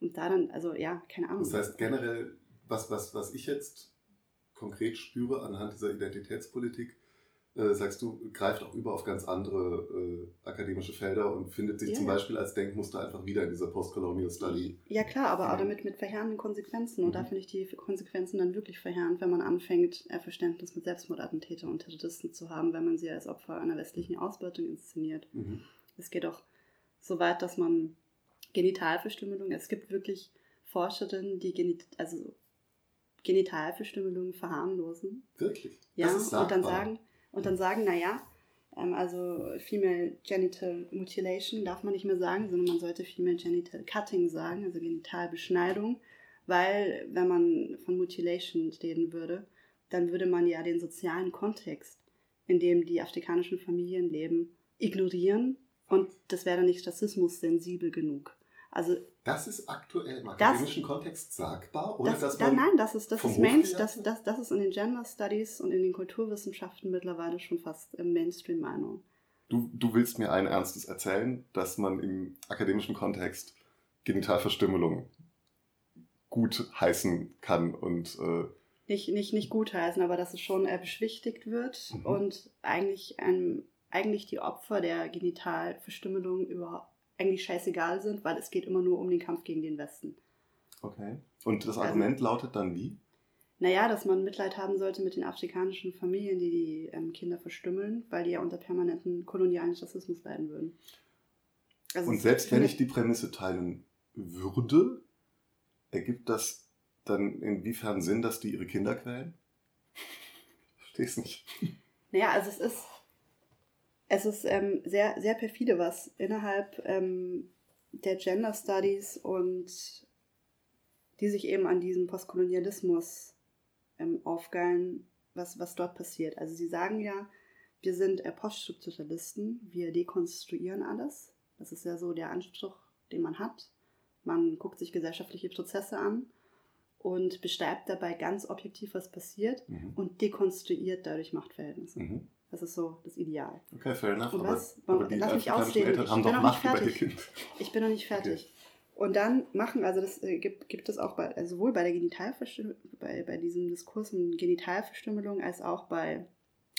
Und da dann, also ja, keine Ahnung. Das heißt generell, was, was, was ich jetzt konkret spüre anhand dieser Identitätspolitik, äh, sagst du, greift auch über auf ganz andere äh, akademische Felder und findet sich yeah. zum Beispiel als Denkmuster einfach wieder in dieser Postcolonial Study. Ja klar, aber auch damit mit verheerenden Konsequenzen. Und mhm. da finde ich die Konsequenzen dann wirklich verheerend, wenn man anfängt, Verständnis mit Selbstmordattentäter und Terroristen zu haben, wenn man sie als Opfer einer westlichen Ausbeutung inszeniert. Mhm. Es geht auch so weit, dass man Genitalverstümmelung, es gibt wirklich Forscherinnen, die Genit also Genitalverstümmelung verharmlosen. Wirklich? Ja, und dann sagen, und dann sagen, naja, ähm, also Female Genital Mutilation darf man nicht mehr sagen, sondern man sollte Female Genital Cutting sagen, also Genitalbeschneidung, weil wenn man von Mutilation reden würde, dann würde man ja den sozialen Kontext, in dem die afrikanischen Familien leben, ignorieren und das wäre dann nicht rassismus-sensibel genug. Also, das ist aktuell im akademischen das, Kontext sagbar? Oder das, dass man nein, das ist, das, ist Main, das, das, das ist in den Gender Studies und in den Kulturwissenschaften mittlerweile schon fast Mainstream-Meinung. du, du willst mir ein Ernstes erzählen, dass man im akademischen Kontext Genitalverstümmelung gut heißen kann und äh, nicht, nicht, nicht gutheißen, aber dass es schon äh, beschwichtigt wird mhm. und eigentlich, ähm, eigentlich die Opfer der Genitalverstümmelung überhaupt eigentlich scheißegal sind, weil es geht immer nur um den Kampf gegen den Westen. Okay. Und das also Argument also, lautet dann wie? Naja, dass man Mitleid haben sollte mit den afrikanischen Familien, die die ähm, Kinder verstümmeln, weil die ja unter permanenten kolonialen Rassismus leiden würden. Also Und selbst wenn ich die Prämisse teilen würde, ergibt das dann inwiefern Sinn, dass die ihre Kinder quälen? (laughs) Versteh's nicht. Naja, also es ist, es ist ähm, sehr, sehr perfide, was innerhalb ähm, der Gender Studies und die sich eben an diesem Postkolonialismus ähm, aufgeilen, was, was dort passiert. Also sie sagen ja, wir sind äh, Poststrukturalisten, wir dekonstruieren alles. Das ist ja so der Anspruch, den man hat. Man guckt sich gesellschaftliche Prozesse an und beschreibt dabei ganz objektiv, was passiert mhm. und dekonstruiert dadurch Machtverhältnisse. Mhm. Das ist so das Ideal. Okay, fair enough. Und was, aber, aber die lass mich ausreden. Eltern haben ich doch Macht über ihr Kind. Ich bin noch nicht fertig. Okay. Und dann machen, also das äh, gibt, gibt es auch bei, also sowohl bei der Genitalverstümmelung, bei, bei diesem Diskurs um Genitalverstümmelung als auch bei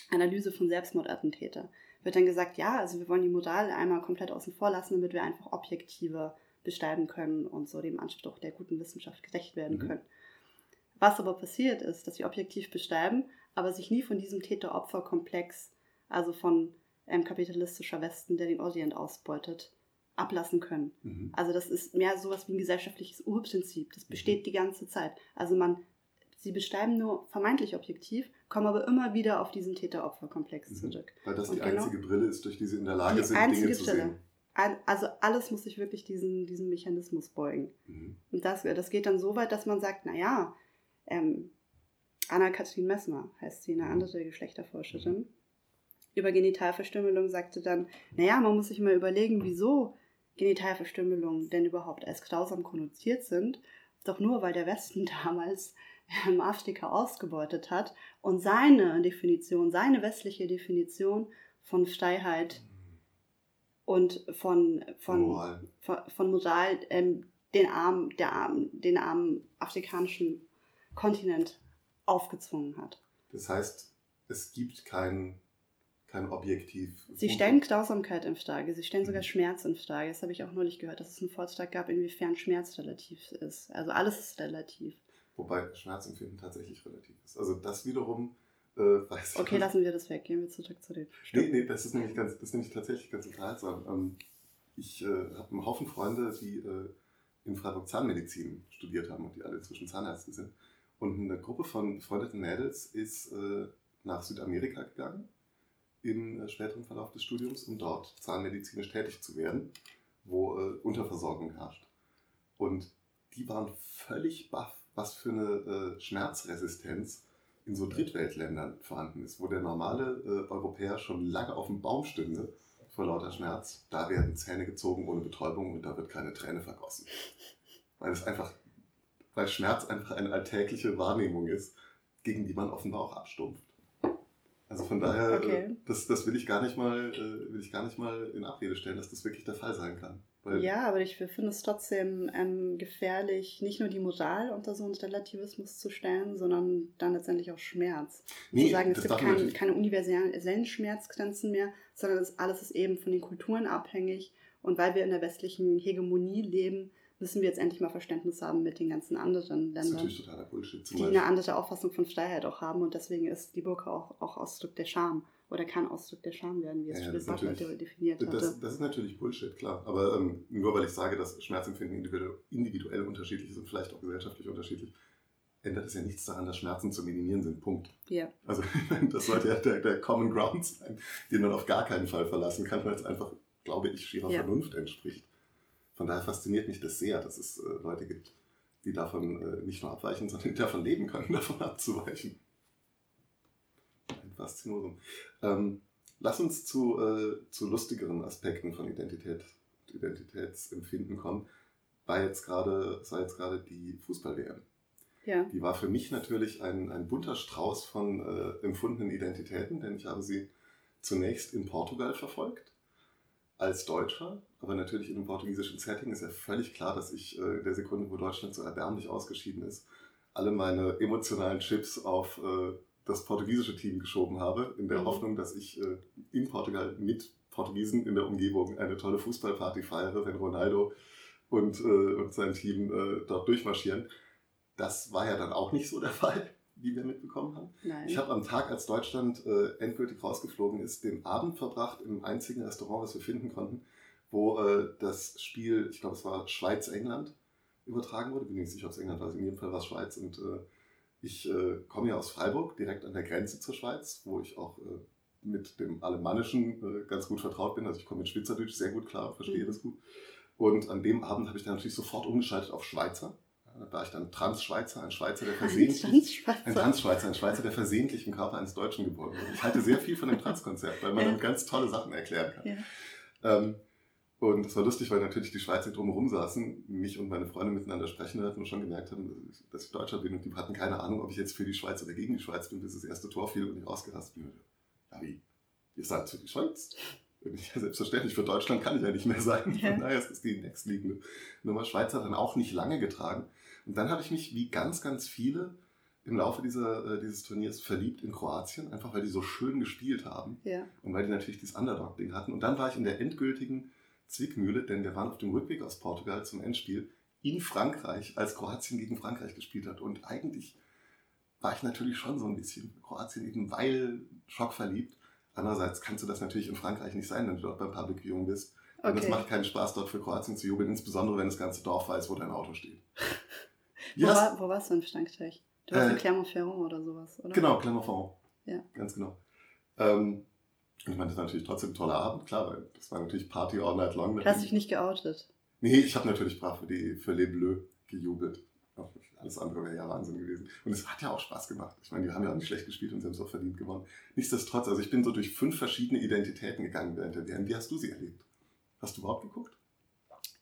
Analyse von Selbstmordattentäter. Wird dann gesagt, ja, also wir wollen die Moral einmal komplett außen vor lassen, damit wir einfach objektiver beschreiben können und so dem Anspruch der guten Wissenschaft gerecht werden mhm. können. Was aber passiert ist, dass wir objektiv beschreiben, aber sich nie von diesem Täter-Opfer-Komplex, also von ähm, kapitalistischer Westen, der den Orient ausbeutet, ablassen können. Mhm. Also das ist mehr sowas wie ein gesellschaftliches Urprinzip. Das besteht mhm. die ganze Zeit. Also man, sie beschreiben nur vermeintlich objektiv, kommen aber immer wieder auf diesen Täter-Opfer-Komplex mhm. zurück. Weil das Und die genau, einzige Brille ist, durch die sie in der Lage sind, Dinge zu Brille. sehen. Also alles muss sich wirklich diesen, diesem Mechanismus beugen. Mhm. Und das, das geht dann so weit, dass man sagt, naja, ähm, Anna-Kathrin Messmer heißt sie, eine mhm. andere Geschlechterforscherin, mhm. über Genitalverstümmelung sagte dann, naja, man muss sich mal überlegen, wieso Genitalverstümmelungen denn überhaupt als grausam konnotiert sind, doch nur weil der Westen (laughs) damals ähm, Afrika ausgebeutet hat und seine Definition, seine westliche Definition von Freiheit und von, von Moral, von, von Moral ähm, den, armen, der armen, den armen afrikanischen Kontinent aufgezwungen hat. Das heißt, es gibt kein kein Objektiv. Sie stellen Grausamkeit in Frage, sie stellen sogar mhm. Schmerz in Frage. Das habe ich auch neulich gehört, dass es einen Vortrag gab, inwiefern Schmerz relativ ist. Also alles ist relativ. Wobei Schmerzempfinden tatsächlich relativ ist. Also das wiederum äh, (laughs) weiß ich. Okay, lassen wir das weg, gehen wir zurück zu den. Nee, nee, das ist nämlich, ganz, das ist nämlich tatsächlich ganz unterhaltsam. Ähm, ich äh, habe einen Haufen Freunde, die äh, in Freiburg Zahnmedizin studiert haben und die alle inzwischen Zahnärzte sind. Und eine Gruppe von befreundeten Mädels ist äh, nach Südamerika gegangen im äh, späteren Verlauf des Studiums, um dort zahnmedizinisch tätig zu werden, wo äh, Unterversorgung herrscht. Und die waren völlig baff, was für eine Schmerzresistenz in so Drittweltländern vorhanden ist, wo der normale Europäer schon lange auf dem Baum stünde vor lauter Schmerz. Da werden Zähne gezogen ohne Betäubung und da wird keine Träne vergossen. Weil es einfach, weil Schmerz einfach eine alltägliche Wahrnehmung ist, gegen die man offenbar auch abstumpft. Also von daher, äh, okay. das, das will ich gar nicht mal, äh, will ich gar nicht mal in Abrede stellen, dass das wirklich der Fall sein kann. ja, aber ich finde es trotzdem ähm, gefährlich, nicht nur die Moral unter so einen Relativismus zu stellen, sondern dann letztendlich auch Schmerz. Nee, zu sagen, es gibt kein, keine universellen Schmerzgrenzen mehr, sondern das alles ist eben von den Kulturen abhängig. Und weil wir in der westlichen Hegemonie leben, müssen wir jetzt endlich mal Verständnis haben mit den ganzen anderen Ländern. Die eine andere Auffassung von Freiheit auch haben und deswegen ist die Burka auch, auch Ausdruck der Scham oder kann Ausdruck der Scham werden, wie es ja, Butler definiert hat. Das, das, ist natürlich Bullshit, klar. Aber ähm, nur weil ich sage, dass Schmerzempfinden individuell, individuell unterschiedlich ist und vielleicht auch gesellschaftlich unterschiedlich, ändert es ja nichts daran, dass Schmerzen zu minimieren sind. Punkt. Ja. Also (laughs) das sollte ja der, der Common Ground sein, den man auf gar keinen Fall verlassen kann, weil es einfach, glaube ich, schierer ja. Vernunft entspricht. Von daher fasziniert mich das sehr, dass es äh, Leute gibt, die davon äh, nicht nur abweichen, sondern die davon leben können, (laughs) davon abzuweichen. Ein Faszinosum. Ähm, lass uns zu, äh, zu lustigeren Aspekten von Identität und Identitätsempfinden kommen. War jetzt gerade, war jetzt gerade die Fußball-WM. Ja. Die war für mich natürlich ein, ein bunter Strauß von äh, empfundenen Identitäten, denn ich habe sie zunächst in Portugal verfolgt, als Deutscher, aber natürlich in einem portugiesischen Setting ist ja völlig klar, dass ich äh, in der Sekunde, wo Deutschland so erbärmlich ausgeschieden ist, alle meine emotionalen Chips auf äh, das portugiesische Team geschoben habe, in der mhm. Hoffnung, dass ich äh, in Portugal mit Portugiesen in der Umgebung eine tolle Fußballparty feiere, wenn Ronaldo und, und sein Team dort durchmarschieren. Das war ja dann auch nicht so der (laughs) Fall, wie wir mitbekommen haben. Nein. Ich habe am Tag, als Deutschland äh, endgültig rausgeflogen ist, den Abend verbracht im einzigen Restaurant, was wir finden konnten, wo äh, das Spiel, ich glaube es war Schweiz-England, übertragen wurde. Bin nicht sicher, ob es England war, in jedem Fall war es Schweiz. Und äh, ich äh, komme ja aus Freiburg, direkt an der Grenze zur Schweiz, wo ich auch mit dem Alemannischen ganz gut vertraut bin. Also ich komme mit Schweizerdeutsch sehr gut klar, verstehe mhm. das gut. Und an dem Abend habe ich dann natürlich sofort umgeschaltet auf Schweizer. Da war ich dann Trans-Schweizer, ein Schweizer, der versehentlich, ein Trans-Schweizer, ein Schweizer, der versehentlich im Körper eines Deutschen geboren wurde. Ich halte sehr viel von dem Trans-Konzept, weil man ja. dann ganz tolle Sachen erklären kann. Ja. Ähm, und es war lustig, weil natürlich die Schweizer drumherum saßen, mich und meine Freunde miteinander sprechen hörten und schon gemerkt haben, dass ich Deutscher bin. Und die hatten keine Ahnung, ob ich jetzt für die Schweiz oder gegen die Schweiz bin, bis das erste Tor fiel und ich ausgerastet bin. Ja, wie? Ihr seid für die Schweiz? Ja, selbstverständlich, für Deutschland kann ich ja nicht mehr sein. Ja. Von daher ist das die nächstliegende Nummer. Schweiz hat dann auch nicht lange getragen. Und dann habe ich mich, wie ganz, ganz viele, im Laufe dieser, äh, dieses Turniers verliebt in Kroatien, einfach weil die so schön gespielt haben. Ja. Und weil die natürlich dieses Underdog-Ding hatten. Und dann war ich in der endgültigen Zwickmühle, denn wir waren auf dem Rückweg aus Portugal zum Endspiel in Frankreich, als Kroatien gegen Frankreich gespielt hat. Und eigentlich war ich natürlich schon so ein bisschen Kroatien eben, weil schockverliebt. Andererseits kannst du das natürlich in Frankreich nicht sein, wenn du dort beim Public Viewing bist. Okay. Und es macht keinen Spaß, dort für Kroatien zu jubeln, insbesondere wenn das ganze Dorf weiß, wo dein Auto steht. Wo, yes. war, wo warst du in Frankreich? Du warst äh, in Clermont-Ferrand oder sowas, oder? Genau, Clermont-Ferrand. Ja. Ganz genau. Ähm, ich meine, das war natürlich trotzdem ein toller Abend, klar, weil das war natürlich Party all night long. Du hast dich nicht geoutet? Nee, ich habe natürlich brav für, die, für Les Bleus gejubelt. Alles andere wäre ja Wahnsinn gewesen. Und es hat ja auch Spaß gemacht. Ich meine, die haben ja auch nicht schlecht gespielt und sie haben es auch verdient gewonnen. Nichtsdestotrotz, also ich bin so durch fünf verschiedene Identitäten gegangen während der WM. Wie hast du sie erlebt? Hast du überhaupt geguckt?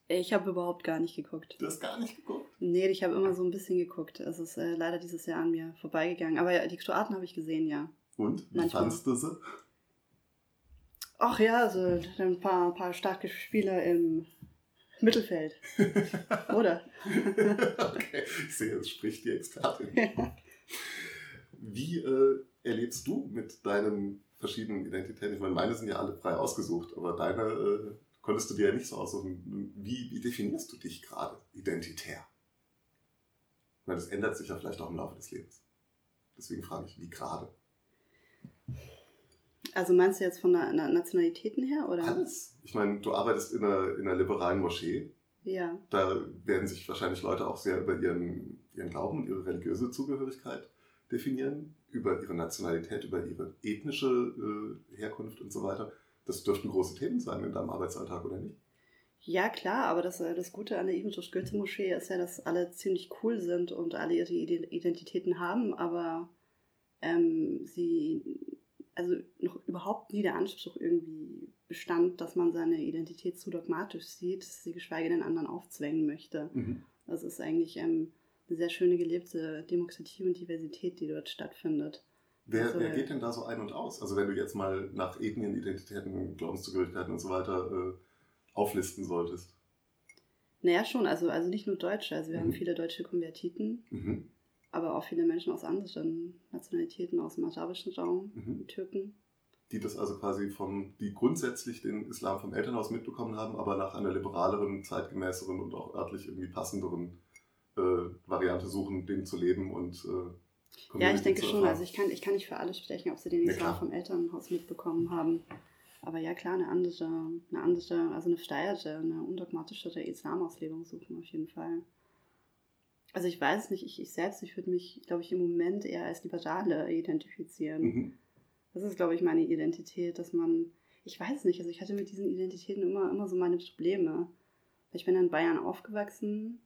Ich habe überhaupt gar nicht geguckt. Du hast gar nicht geguckt? Nee, ich habe immer so ein bisschen geguckt. Es ist äh, leider dieses Jahr an mir vorbeigegangen. Aber die Kroaten habe ich gesehen, ja. Und? Wie Manchmal. fandest du sie? Ach ja, also ein paar, paar starke Spieler im Mittelfeld. (laughs) Oder? okay, ich sehe, es spricht die Expertin. Ja. Wie äh, erlebst du mit deinen verschiedenen Identitäten? Ich meine, meine sind ja alle frei ausgesucht, aber deine äh, konntest du dir ja nicht so aussuchen. Wie, wie definierst du dich gerade identitär? Weil das ändert sich ja vielleicht auch im Laufe des Lebens. Deswegen frage ich, wie gerade? Also meinst du jetzt von der Nationalitäten her? Oder? Alles. Ich meine, du arbeitest in einer, in einer liberalen Moschee. Ja. Da werden sich wahrscheinlich Leute auch sehr über ihren, ihren Glauben und ihre religiöse Zugehörigkeit definieren, über ihre Nationalität, über ihre ethnische äh, Herkunft und so weiter. Das dürften große Themen sein in deinem Arbeitsalltag, oder nicht? Ja, klar, aber das, äh, das Gute an der Ibn Goethe Moschee ist ja, dass alle ziemlich cool sind und alle ihre Identitäten haben, aber ähm, sie also noch überhaupt nie der Anspruch irgendwie bestand, dass man seine Identität zu dogmatisch sieht, sie geschweige denn anderen aufzwängen möchte. Mhm. Das ist eigentlich ähm, eine sehr schöne gelebte Demokratie und Diversität, die dort stattfindet. Wer, also, wer geht denn da so ein und aus? Also wenn du jetzt mal nach Ethnien, Identitäten, Glaubenszugehörigkeiten und so weiter äh, auflisten solltest. Naja, schon. Also, also nicht nur Deutsche. Also wir mhm. haben viele deutsche Konvertiten. Mhm aber auch viele Menschen aus anderen Nationalitäten, aus dem arabischen Raum, mhm. Türken. Die das also quasi vom, die grundsätzlich den Islam vom Elternhaus mitbekommen haben, aber nach einer liberaleren, zeitgemäßeren und auch örtlich irgendwie passenderen äh, Variante suchen, den zu leben und äh, Ja, ich denke schon. Also ich kann, ich kann nicht für alle sprechen, ob sie den Islam ja, vom Elternhaus mitbekommen haben. Aber ja, klar, eine andere, eine andere, also eine versteierte, eine undogmatischere Islamauslegung suchen auf jeden Fall. Also ich weiß nicht, ich, ich selbst, ich würde mich, glaube ich, im Moment eher als Liberale identifizieren. Mhm. Das ist, glaube ich, meine Identität, dass man, ich weiß nicht, also ich hatte mit diesen Identitäten immer, immer so meine Probleme. Ich bin in Bayern aufgewachsen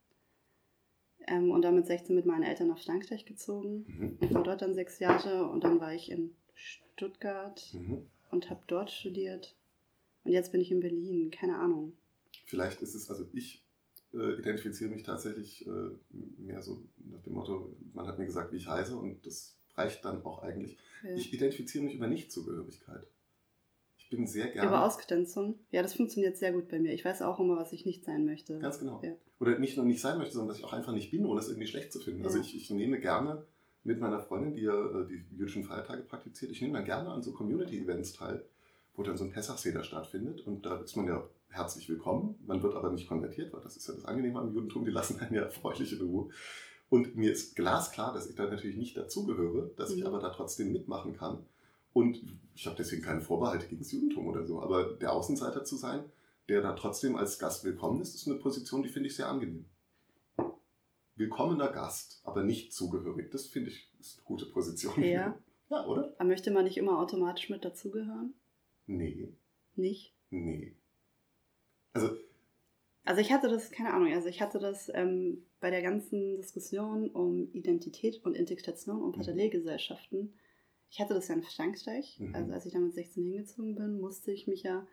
ähm, und dann mit 16 mit meinen Eltern nach Frankreich gezogen. Mhm. Ich war dort dann sechs Jahre und dann war ich in Stuttgart mhm. und habe dort studiert. Und jetzt bin ich in Berlin, keine Ahnung. Vielleicht ist es, also ich äh, identifiziere mich tatsächlich äh, mehr so nach dem Motto, man hat mir gesagt, wie ich heiße und das reicht dann auch eigentlich. Ja. Ich identifiziere mich über Nichtzugehörigkeit. Bin sehr gerne. Über Ausgrenzung? Ja, das funktioniert sehr gut bei mir. Ich weiß auch immer, was ich nicht sein möchte. Ganz genau. Ja. Oder nicht nur nicht sein möchte, sondern dass ich auch einfach nicht bin, ohne es irgendwie schlecht zu finden. Also ja. Also ich, ich nehme gerne mit meiner Freundin, die ja äh, die jüdischen Feiertage praktiziert, ich nehme dann gerne an so Community-Events teil, wo dann so ein Pessachseder stattfindet. Und da ist man ja herzlich willkommen. Man wird aber nicht konvertiert, weil das ist ja das Angenehme am Judentum, die lassen einen ja freundlich in Ruhe. Und mir ist glasklar, dass ich da natürlich nicht dazugehöre, dass mhm. ich aber da trotzdem mitmachen kann. Und ich habe deswegen keine Vorbehalte gegen das Judentum oder so. Aber der Außenseiter zu sein, der da trotzdem als Gast willkommen ist, ist eine Position, die finde ich sehr angenehm. Willkommener Gast, aber nicht zugehörig. Das finde ich ist eine gute Position. Ja. (laughs) ja, oder? Aber möchte man nicht immer automatisch mit dazugehören? Nee. Nicht? Nee. Also. Also ich hatte das, keine Ahnung, also ich hatte das ähm, bei der ganzen Diskussion um Identität und Integration und mhm. Parallelgesellschaften. Ich hatte das ja in Frankreich. Mhm. Also als ich damit 16 hingezogen bin, musste ich mich ja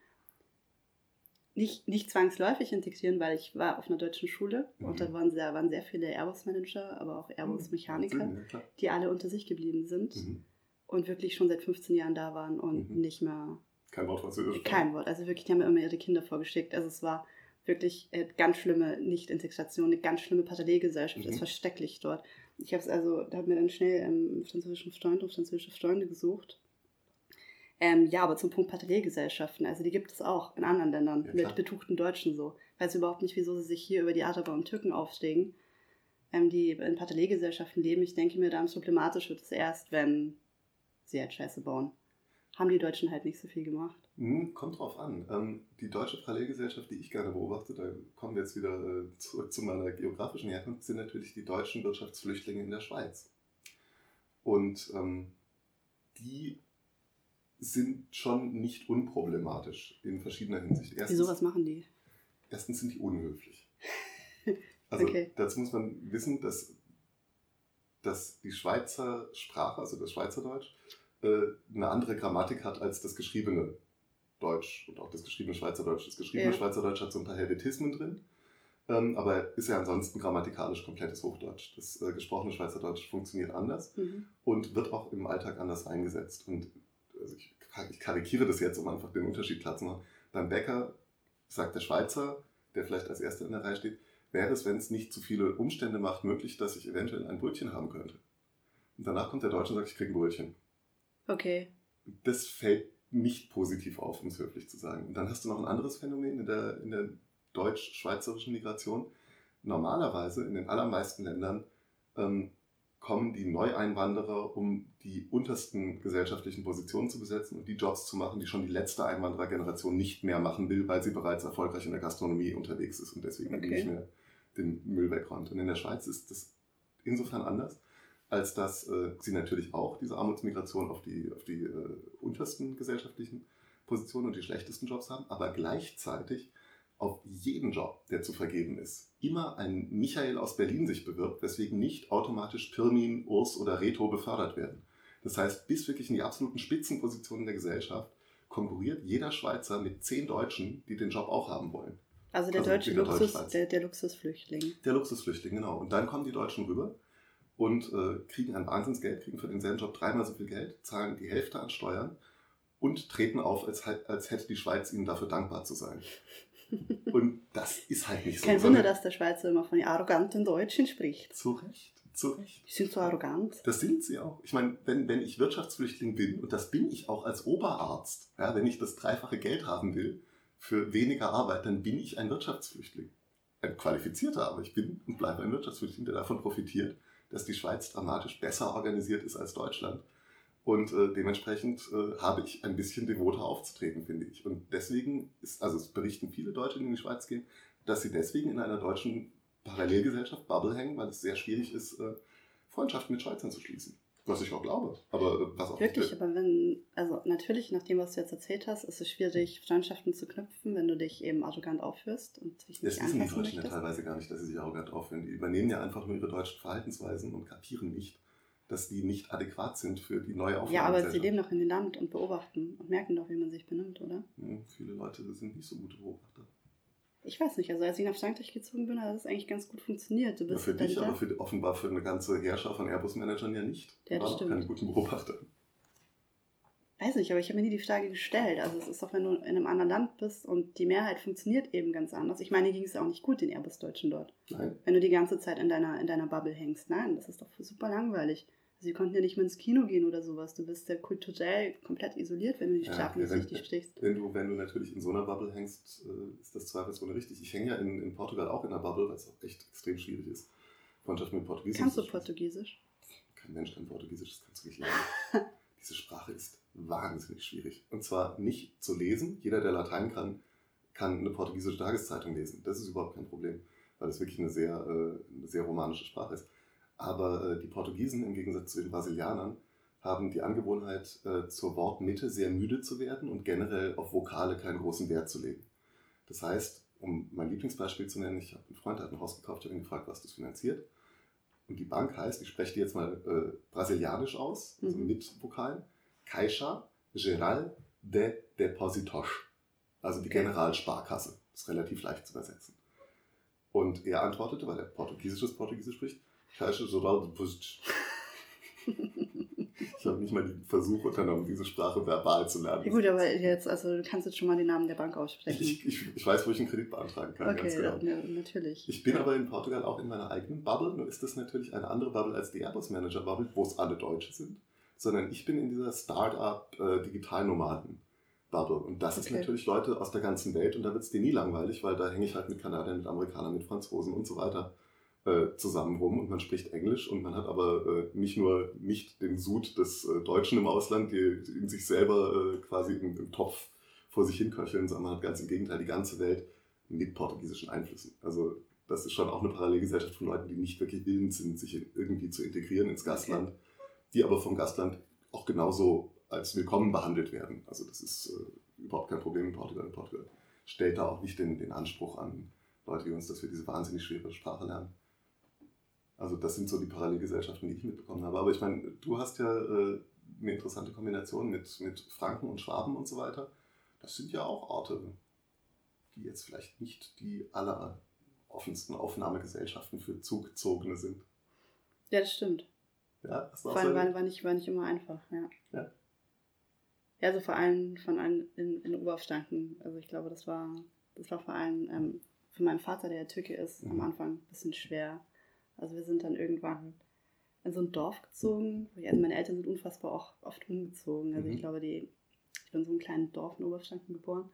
nicht, nicht zwangsläufig integrieren, weil ich war auf einer deutschen Schule mhm. und da waren sehr, waren sehr viele Airbus-Manager, aber auch Airbus-Mechaniker, mhm. ja, die alle unter sich geblieben sind mhm. und wirklich schon seit 15 Jahren da waren und mhm. nicht mehr... Kein Wort Französisch. Kein Wort. Also wirklich, die haben mir immer ihre Kinder vorgeschickt. Also es war wirklich äh, ganz schlimme Nicht-Integration, eine ganz schlimme Parallelgesellschaft. Es mhm. war schrecklich dort. Ich habe es also, da habe mir dann schnell ähm, französischen Freund und französische Freunde gesucht ähm, ja, aber zum Punkt Parallelgesellschaften, also die gibt es auch in anderen Ländern ja, mit betuchten Deutschen so. Ich weiß überhaupt nicht, wieso sie sich hier über die Araber und Türken aufstehen, ähm, die in Parallelgesellschaften leben. Ich denke mir, dann problematisch wird es erst, wenn sie halt Scheiße bauen. Haben die Deutschen halt nicht so viel gemacht. Hm, kommt drauf an. Ähm, die deutsche Parallelgesellschaft, die ich gerne beobachte, da kommen wir jetzt wieder äh, zurück zu meiner geografischen Herkunft, sind natürlich die deutschen Wirtschaftsflüchtlinge in der Schweiz. Und ähm, die sind schon nicht unproblematisch in verschiedener Hinsicht. Erstens, Wieso, was machen die? Erstens sind die unhöflich. (laughs) Also okay. dazu muss man wissen, dass, dass die Schweizer Sprache, also das Schweizerdeutsch, äh, eine andere Grammatik hat als das geschriebene Deutsch und auch das geschriebene Schweizerdeutsch. Das geschriebene ja. Schweizerdeutsch hat so ein paar Helvetismen drin, ähm, aber ist ja ansonsten grammatikalisch komplettes Hochdeutsch. Das äh, gesprochene Schweizerdeutsch funktioniert anders mhm. und wird auch im Alltag anders eingesetzt. Und also ich, ich karikiere das jetzt, um einfach den Unterschied klar zu machen. Beim Bäcker sagt der Schweizer, der vielleicht als Erster in der Reihe steht, wäre es, wenn es nicht zu viele Umstände macht, möglich, dass ich eventuell ein Brötchen haben könnte. Und danach kommt der Deutsche und sagt, ich kriege ein Brötchen. Okay. Das fällt nicht positiv auf, um es höflich zu sagen. Und dann hast du noch ein anderes Phänomen in der, in der deutsch-schweizerischen Migration. Normalerweise in den allermeisten Ländern ähm, kommen die Neueinwanderer, um die untersten gesellschaftlichen Positionen zu besetzen und die Jobs zu machen, die schon die letzte Einwanderergeneration nicht mehr machen will, weil sie bereits erfolgreich in der Gastronomie unterwegs ist und deswegen okay. nicht mehr den Müll wegräumt. Und in der Schweiz ist das insofern anders, als dass äh, sie natürlich auch diese Armutsmigration auf die, auf die äh, untersten gesellschaftlichen Positionen und die schlechtesten Jobs haben, aber gleichzeitig auf jeden Job, der zu vergeben ist, immer ein Michael aus Berlin sich bewirbt, weswegen nicht automatisch Pirmin, Urs oder Reto befördert werden. Das heißt, bis wirklich in die absoluten Spitzenpositionen der Gesellschaft konkurriert jeder Schweizer mit zehn Deutschen, die den Job auch haben wollen. Also der also deutsche Luxus, der, der, Luxusflüchtling. Der Luxusflüchtling, genau. Und dann kommen die Deutschen rüber und äh, kriegen ein Wahnsinnsgeld, kriegen für denselben Job dreimal so viel Geld, zahlen die Hälfte an Steuern und treten auf, als, als hätte die Schweiz ihnen dafür dankbar zu sein. (laughs) Und das ist halt nicht so. Kein Wunder, dass der Schweizer immer von den arroganten Deutschen spricht. Zu Recht, zu Recht. Die sind so arrogant. Das sind sie auch. Ich meine, wenn, wenn ich Wirtschaftsflüchtling bin, und das bin ich auch als Oberarzt, ja, wenn ich das dreifache Geld haben will für weniger Arbeit, dann bin ich ein Wirtschaftsflüchtling. Ein qualifizierter, aber ich bin und bleibe ein Wirtschaftsflüchtling, der davon profitiert, dass die Schweiz dramatisch besser organisiert ist als Deutschland und äh, dementsprechend äh, habe ich ein bisschen devoter aufzutreten, finde ich. Und deswegen ist, also es berichten viele Deutsche, die in die Schweiz gehen, dass sie deswegen in einer deutschen Parallelgesellschaft Bubble hängen, weil es sehr schwierig ist, äh, Freundschaften mit Schweizern zu schließen. Was ich auch glaube. Aber äh, was auch Wirklich, aber wenn, also natürlich, nach dem, was du jetzt erzählt hast, ist es schwierig, Freundschaften zu knüpfen, wenn du dich eben arrogant aufführst und dich nicht Das wissen die Deutschen ja teilweise gar nicht, dass sie sich arrogant aufführen. Die übernehmen ja einfach nur ihre deutschen Verhaltensweisen und kapieren nicht, dass die nicht adäquat sind für die neue Aufgabe. Ja, aber sie leben doch in dem Land und beobachten und merken doch, wie man sich benimmt, oder? Ja, viele Leute sind nicht so gute Beobachter. Ich weiß nicht, also als ich nach Frankreich gezogen bin, hat das eigentlich ganz gut funktioniert. Du bist ja, für dich, aber für, offenbar für eine ganze Herrscher von Airbus-Managern ja nicht. Ja, das stimmt. keine guten Beobachter. Weiß nicht, aber ich habe mir nie die Frage gestellt. Also es ist doch, wenn du in einem anderen Land bist und die Mehrheit funktioniert eben ganz anders. Ich meine, ging es auch nicht gut den Airbus-Deutschen dort. Nein. Wenn du die ganze Zeit in deiner, in deiner Bubble hängst. Nein, das ist doch super langweilig. Sie konnten ja nicht mehr ins Kino gehen oder sowas. Du bist ja kulturell komplett isoliert, wenn du die ja, nicht richtig sprichst. Wenn du, wenn du natürlich in so einer Bubble hängst, äh, ist das zweifelsohne richtig. Ich hänge ja in, in Portugal auch in einer Bubble, weil es auch echt extrem schwierig ist. Freundschaft mit Portugiesisch. Kannst du Portugiesisch? Kein Mensch kann Portugiesisch, das kannst du nicht lernen. (laughs) Diese Sprache ist wahnsinnig schwierig. Und zwar nicht zu lesen. Jeder, der Latein kann, kann eine portugiesische Tageszeitung lesen. Das ist überhaupt kein Problem, weil es wirklich eine sehr, äh, eine sehr romanische Sprache ist. Aber äh, die Portugiesen im Gegensatz zu den Brasilianern haben die Angewohnheit, äh, zur Wortmitte sehr müde zu werden und generell auf Vokale keinen großen Wert zu legen. Das heißt, um mein Lieblingsbeispiel zu nennen, ich habe einen Freund, der hat ein Haus gekauft, ich habe ihn gefragt, was das finanziert. Und die Bank heißt, ich spreche die jetzt mal äh, brasilianisch aus, also mhm. mit Vokalen, Caixa Geral de Depositos. Also die Generalsparkasse. Das ist relativ leicht zu übersetzen. Und er antwortete, weil er portugiesisches Portugiesisch spricht, Geral de Depositos. Ich habe nicht mal den Versuch unternommen, diese Sprache verbal zu lernen. Ja, gut, aber jetzt, also du kannst jetzt schon mal den Namen der Bank aussprechen. Ich, ich, ich weiß, wo ich einen Kredit beantragen kann. Okay, genau. ja, natürlich. Ich bin ja. aber in Portugal auch in meiner eigenen Bubble. Nur ist das natürlich eine andere Bubble als die Airbus Manager Bubble, wo es alle Deutsche sind. Sondern ich bin in dieser Start-up äh, Digitalnomaden. Bubble. Und das okay. ist natürlich Leute aus der ganzen Welt und da wird es dir nie langweilig, weil da hänge ich halt mit Kanadiern, mit Amerikanern, mit Franzosen und so weiter äh, zusammen rum und man spricht Englisch und man hat aber äh, nicht nur nicht den Sud des äh, Deutschen im Ausland, die in sich selber äh, quasi im, im, Topf vor sich hin köcheln, sondern man hat ganz im Gegenteil die ganze Welt mit portugiesischen Einflüssen. Also das ist schon auch eine Parallelgesellschaft von Leuten, die nicht wirklich willens sind, sich irgendwie zu integrieren ins Gastland, die aber vom Gastland auch genauso als willkommen behandelt werden. Also das ist äh, überhaupt kein Problem in Portugal. In Portugal stellt da auch nicht den, den Anspruch an Leute wie uns, dass wir diese wahnsinnig schwere Sprache lernen. Also das sind so die Parallelgesellschaften, die ich mitbekommen habe. Aber ich meine, du hast ja äh, eine interessante Kombination mit, mit Franken und Schwaben und so weiter. Das sind ja auch Orte, die jetzt vielleicht nicht die alleroffensten Aufnahmegesellschaften für Zugezogene sind. Ja, das stimmt. Ja, das war, war, war, nicht, war nicht immer einfach, ja. Ja, ja also vor allem von allen in, in Oberaufstanken. Also ich glaube, das war, das war vor allem ähm, für meinen Vater, der Türke ist, mhm. am Anfang ein bisschen schwer also wir sind dann irgendwann in so ein Dorf gezogen. Also meine Eltern sind unfassbar auch oft umgezogen. Also mhm. ich glaube, die, ich bin in so einem kleinen Dorf in Oberfranken geboren.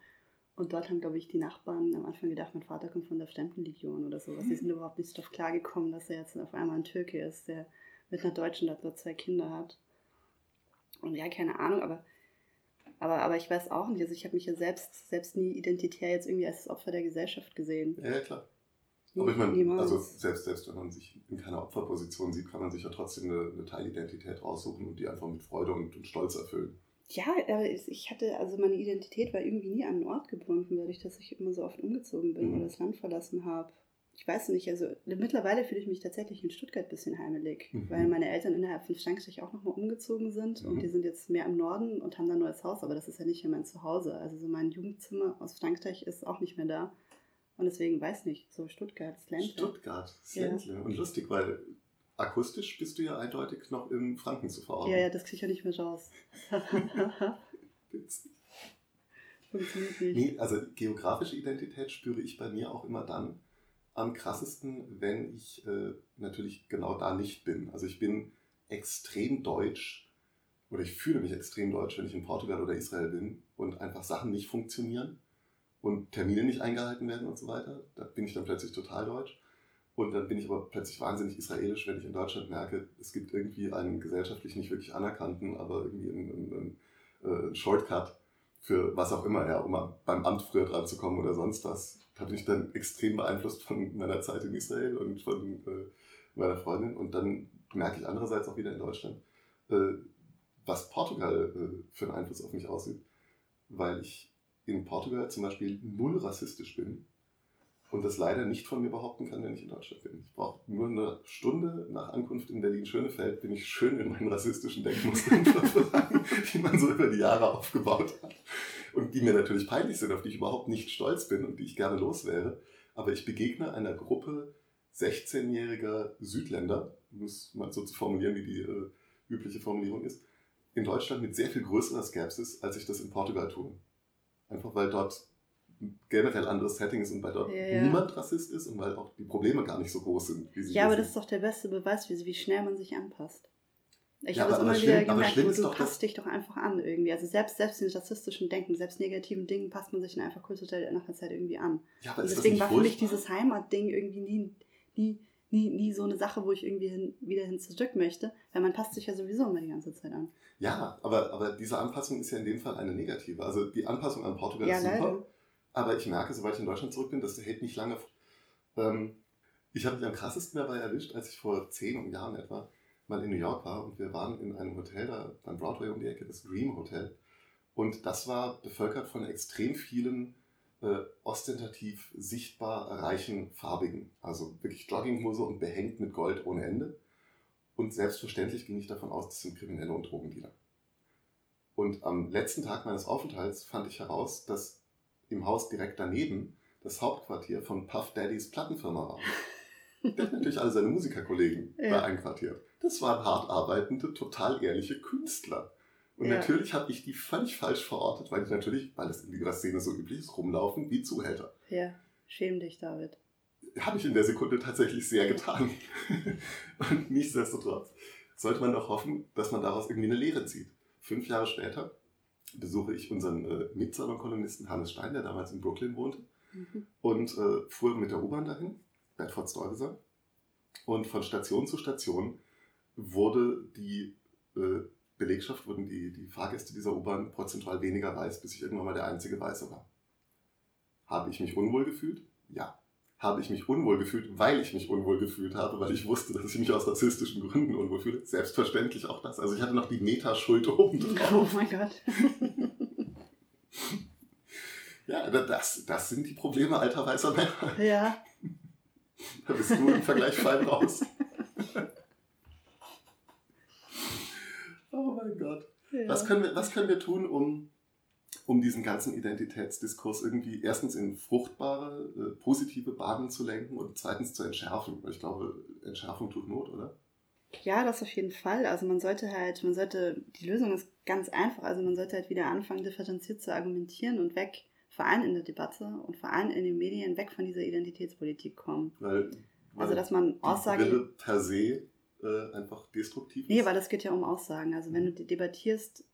Und dort haben, glaube ich, die Nachbarn am Anfang gedacht, mein Vater kommt von der Fremdenlegion oder sowas. Die sind überhaupt nicht darauf klargekommen, dass er jetzt auf einmal ein Türke ist, der mit einer Deutschen da zwei Kinder hat. Und ja, keine Ahnung, aber, aber, aber ich weiß auch nicht. Also ich habe mich ja selbst, selbst nie identitär jetzt irgendwie als Opfer der Gesellschaft gesehen. Ja, klar. Aber ich meine, also selbst, selbst wenn man sich in keiner Opferposition sieht, kann man sich ja trotzdem eine, eine Teilidentität raussuchen und die einfach mit Freude und, und Stolz erfüllen. Ja, aber ich hatte, also meine Identität war irgendwie nie an einen Ort gebunden, dadurch, dass ich immer so oft umgezogen bin mhm. oder das Land verlassen habe. Ich weiß nicht, also mittlerweile fühle ich mich tatsächlich in Stuttgart ein bisschen heimelig, mhm. weil meine Eltern innerhalb von Frankreich auch nochmal umgezogen sind mhm. und die sind jetzt mehr im Norden und haben da ein neues Haus, aber das ist ja nicht mehr mein Zuhause. Also so mein Jugendzimmer aus Frankreich ist auch nicht mehr da. Und deswegen weiß nicht, so Stuttgart, Sländle. Stuttgart, Sländle. Ja. Und lustig, weil akustisch bist du ja eindeutig noch in Franken zu verorten. Ja, ja, das kriege ich ja nicht mehr raus. (laughs) Funktioniert nicht. Nee, also geografische Identität spüre ich bei mir auch immer dann am krassesten, wenn ich äh, natürlich genau da nicht bin. Also ich bin extrem deutsch oder ich fühle mich extrem deutsch, wenn ich in Portugal oder Israel bin und einfach Sachen nicht funktionieren und Termine nicht eingehalten werden und so weiter. Da bin ich dann plötzlich total deutsch. Und dann bin ich aber plötzlich wahnsinnig israelisch, wenn ich in Deutschland merke, es gibt irgendwie einen gesellschaftlich nicht wirklich anerkannten, aber irgendwie einen, einen, einen äh, Shortcut für was auch immer, ja, um beim Amt früher dran zu kommen oder sonst was. Da bin ich dann extrem beeinflusst von meiner Zeit in Israel und von äh, meiner Freundin. Und dann merke ich andererseits auch wieder in Deutschland, äh, was Portugal äh, für einen Einfluss auf mich ausübt, weil ich in Portugal zum Beispiel null rassistisch bin und das leider nicht von mir behaupten kann, wenn ich in Deutschland bin. Ich brauche nur eine Stunde nach Ankunft in Berlin-Schönefeld, bin ich schön in meinen rassistischen Denkmustern (laughs) die man so über die Jahre aufgebaut hat. Und die mir natürlich peinlich sind, auf die ich überhaupt nicht stolz bin und die ich gerne los wäre. Aber ich begegne einer Gruppe 16-jähriger Südländer, um es mal so zu formulieren, wie die äh, übliche Formulierung ist, in Deutschland mit sehr viel größerer Skepsis, als ich das in Portugal tue. Einfach weil dort generell anderes Setting ist und weil dort ja, niemand Rassist ist und weil auch die Probleme gar nicht so groß sind. Wie sie ja, aber sind. das ist doch der beste Beweis, wie, wie schnell man sich anpasst. Ich ja, habe es immer wieder schlimm, gemerkt, du, du passt dich doch einfach an irgendwie. Also selbst, selbst in rassistischen Denken, selbst negativen Dingen passt man sich dann einfach kulturell nach einer Zeit irgendwie an. Ja, aber und deswegen war für mich dieses Heimatding irgendwie nie, nie, nie, nie so eine Sache, wo ich irgendwie hin, wieder hin zurück möchte, weil man passt sich ja sowieso immer die ganze Zeit an. Ja, aber, aber diese Anpassung ist ja in dem Fall eine negative. Also die Anpassung an Portugal ja, ist super, leider. aber ich merke, sobald ich in Deutschland zurück bin, das hält nicht lange. Ähm, ich habe mich am krassesten dabei erwischt, als ich vor zehn Jahren etwa mal in New York war und wir waren in einem Hotel da beim Broadway um die Ecke, das Dream Hotel. Und das war bevölkert von extrem vielen äh, ostentativ sichtbar reichen Farbigen. Also wirklich Jogginghose und behängt mit Gold ohne Ende. Und selbstverständlich ging ich davon aus, das sind Kriminelle und Drogendealer. Und am letzten Tag meines Aufenthalts fand ich heraus, dass im Haus direkt daneben das Hauptquartier von Puff Daddys Plattenfirma war. (laughs) Der hat natürlich alle seine Musikerkollegen ja. da einquartiert. Das waren hart arbeitende, total ehrliche Künstler. Und ja. natürlich habe ich die völlig falsch verortet, weil ich natürlich, weil es in dieser Szene so üblich ist, rumlaufen wie Zuhälter. Ja, schäm dich, David. Habe ich in der Sekunde tatsächlich sehr getan. (laughs) Und nichtsdestotrotz sollte man doch hoffen, dass man daraus irgendwie eine Lehre zieht. Fünf Jahre später besuche ich unseren äh, Mitsalon-Kolumnisten Hannes Stein, der damals in Brooklyn wohnte, mhm. und äh, fuhr mit der U-Bahn dahin, Bedford Stuyvesant. Und von Station zu Station wurde die äh, Belegschaft, wurden die, die Fahrgäste dieser U-Bahn prozentual weniger weiß, bis ich irgendwann mal der einzige Weiße war. Habe ich mich unwohl gefühlt? Ja. Habe ich mich unwohl gefühlt, weil ich mich unwohl gefühlt habe, weil ich wusste, dass ich mich aus rassistischen Gründen unwohl fühle? Selbstverständlich auch das. Also ich hatte noch die Metaschuld oben drauf. (laughs) Oh mein Gott. (laughs) ja, das, das sind die Probleme alter weißer Männer. Ja. Da bist du im Vergleich fein raus. Oh mein Gott. Ja. Was, können wir, was können wir tun, um, um diesen ganzen Identitätsdiskurs irgendwie erstens in fruchtbare, äh, positive Bahnen zu lenken und zweitens zu entschärfen? Weil ich glaube, Entschärfung tut Not, oder? Ja, das auf jeden Fall. Also man sollte halt, man sollte, die Lösung ist ganz einfach. Also man sollte halt wieder anfangen, differenziert zu argumentieren und weg, vor allem in der Debatte und vor allem in den Medien, weg von dieser Identitätspolitik kommen. Weil, weil also dass man Aussagen... per se äh, einfach destruktiv ist? Nee, weil es geht ja um Aussagen. Also wenn du debattierst,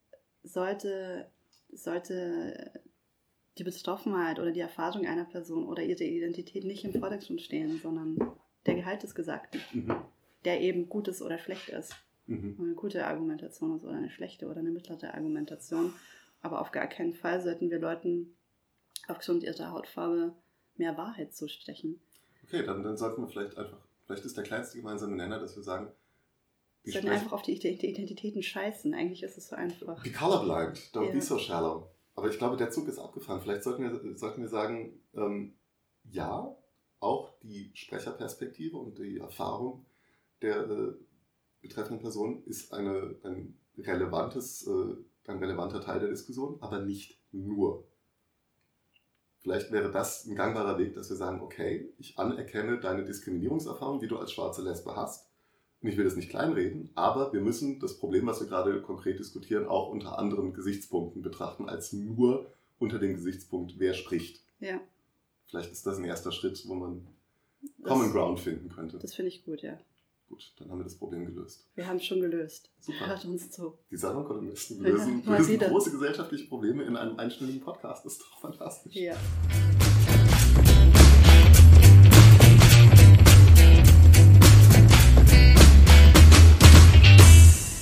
sollte, sollte die Betroffenheit oder die Erfahrung einer Person oder ihre Identität nicht im Vordergrund stehen, sondern der Gehalt des Gesagten, mhm. der eben gut ist oder schlecht ist. Mhm. Eine gute Argumentation ist oder eine schlechte oder eine mittlere Argumentation. Aber auf gar keinen Fall sollten wir Leuten aufgrund ihrer Hautfarbe mehr Wahrheit zustechen. Okay, dann, dann sollten wir vielleicht einfach Vielleicht ist der kleinste gemeinsame Nenner, dass wir sagen, wir sollten einfach auf die Identitäten scheißen. Eigentlich ist es so einfach. Be colorblind, don't yeah. be so shallow. Aber ich glaube, der Zug ist abgefahren. Vielleicht sollten wir, sollten wir sagen, ähm, ja, auch die Sprecherperspektive und die Erfahrung der äh, betreffenden Person ist eine, ein, relevantes, äh, ein relevanter Teil der Diskussion, aber nicht nur. Vielleicht wäre das ein gangbarer Weg, dass wir sagen, okay, ich anerkenne deine Diskriminierungserfahrung, die du als schwarze Lesbe hast. Und ich will das nicht kleinreden, aber wir müssen das Problem, was wir gerade konkret diskutieren, auch unter anderen Gesichtspunkten betrachten, als nur unter dem Gesichtspunkt, wer spricht. Ja. Vielleicht ist das ein erster Schritt, wo man das, Common Ground finden könnte. Das finde ich gut, ja. Gut, dann haben wir das Problem gelöst. Wir haben es schon gelöst. Super. Hört uns zu. Die Salonkolumnisten lösen, ja, lösen große gesellschaftliche Probleme in einem einstündigen Podcast. Das ist doch fantastisch. Ja.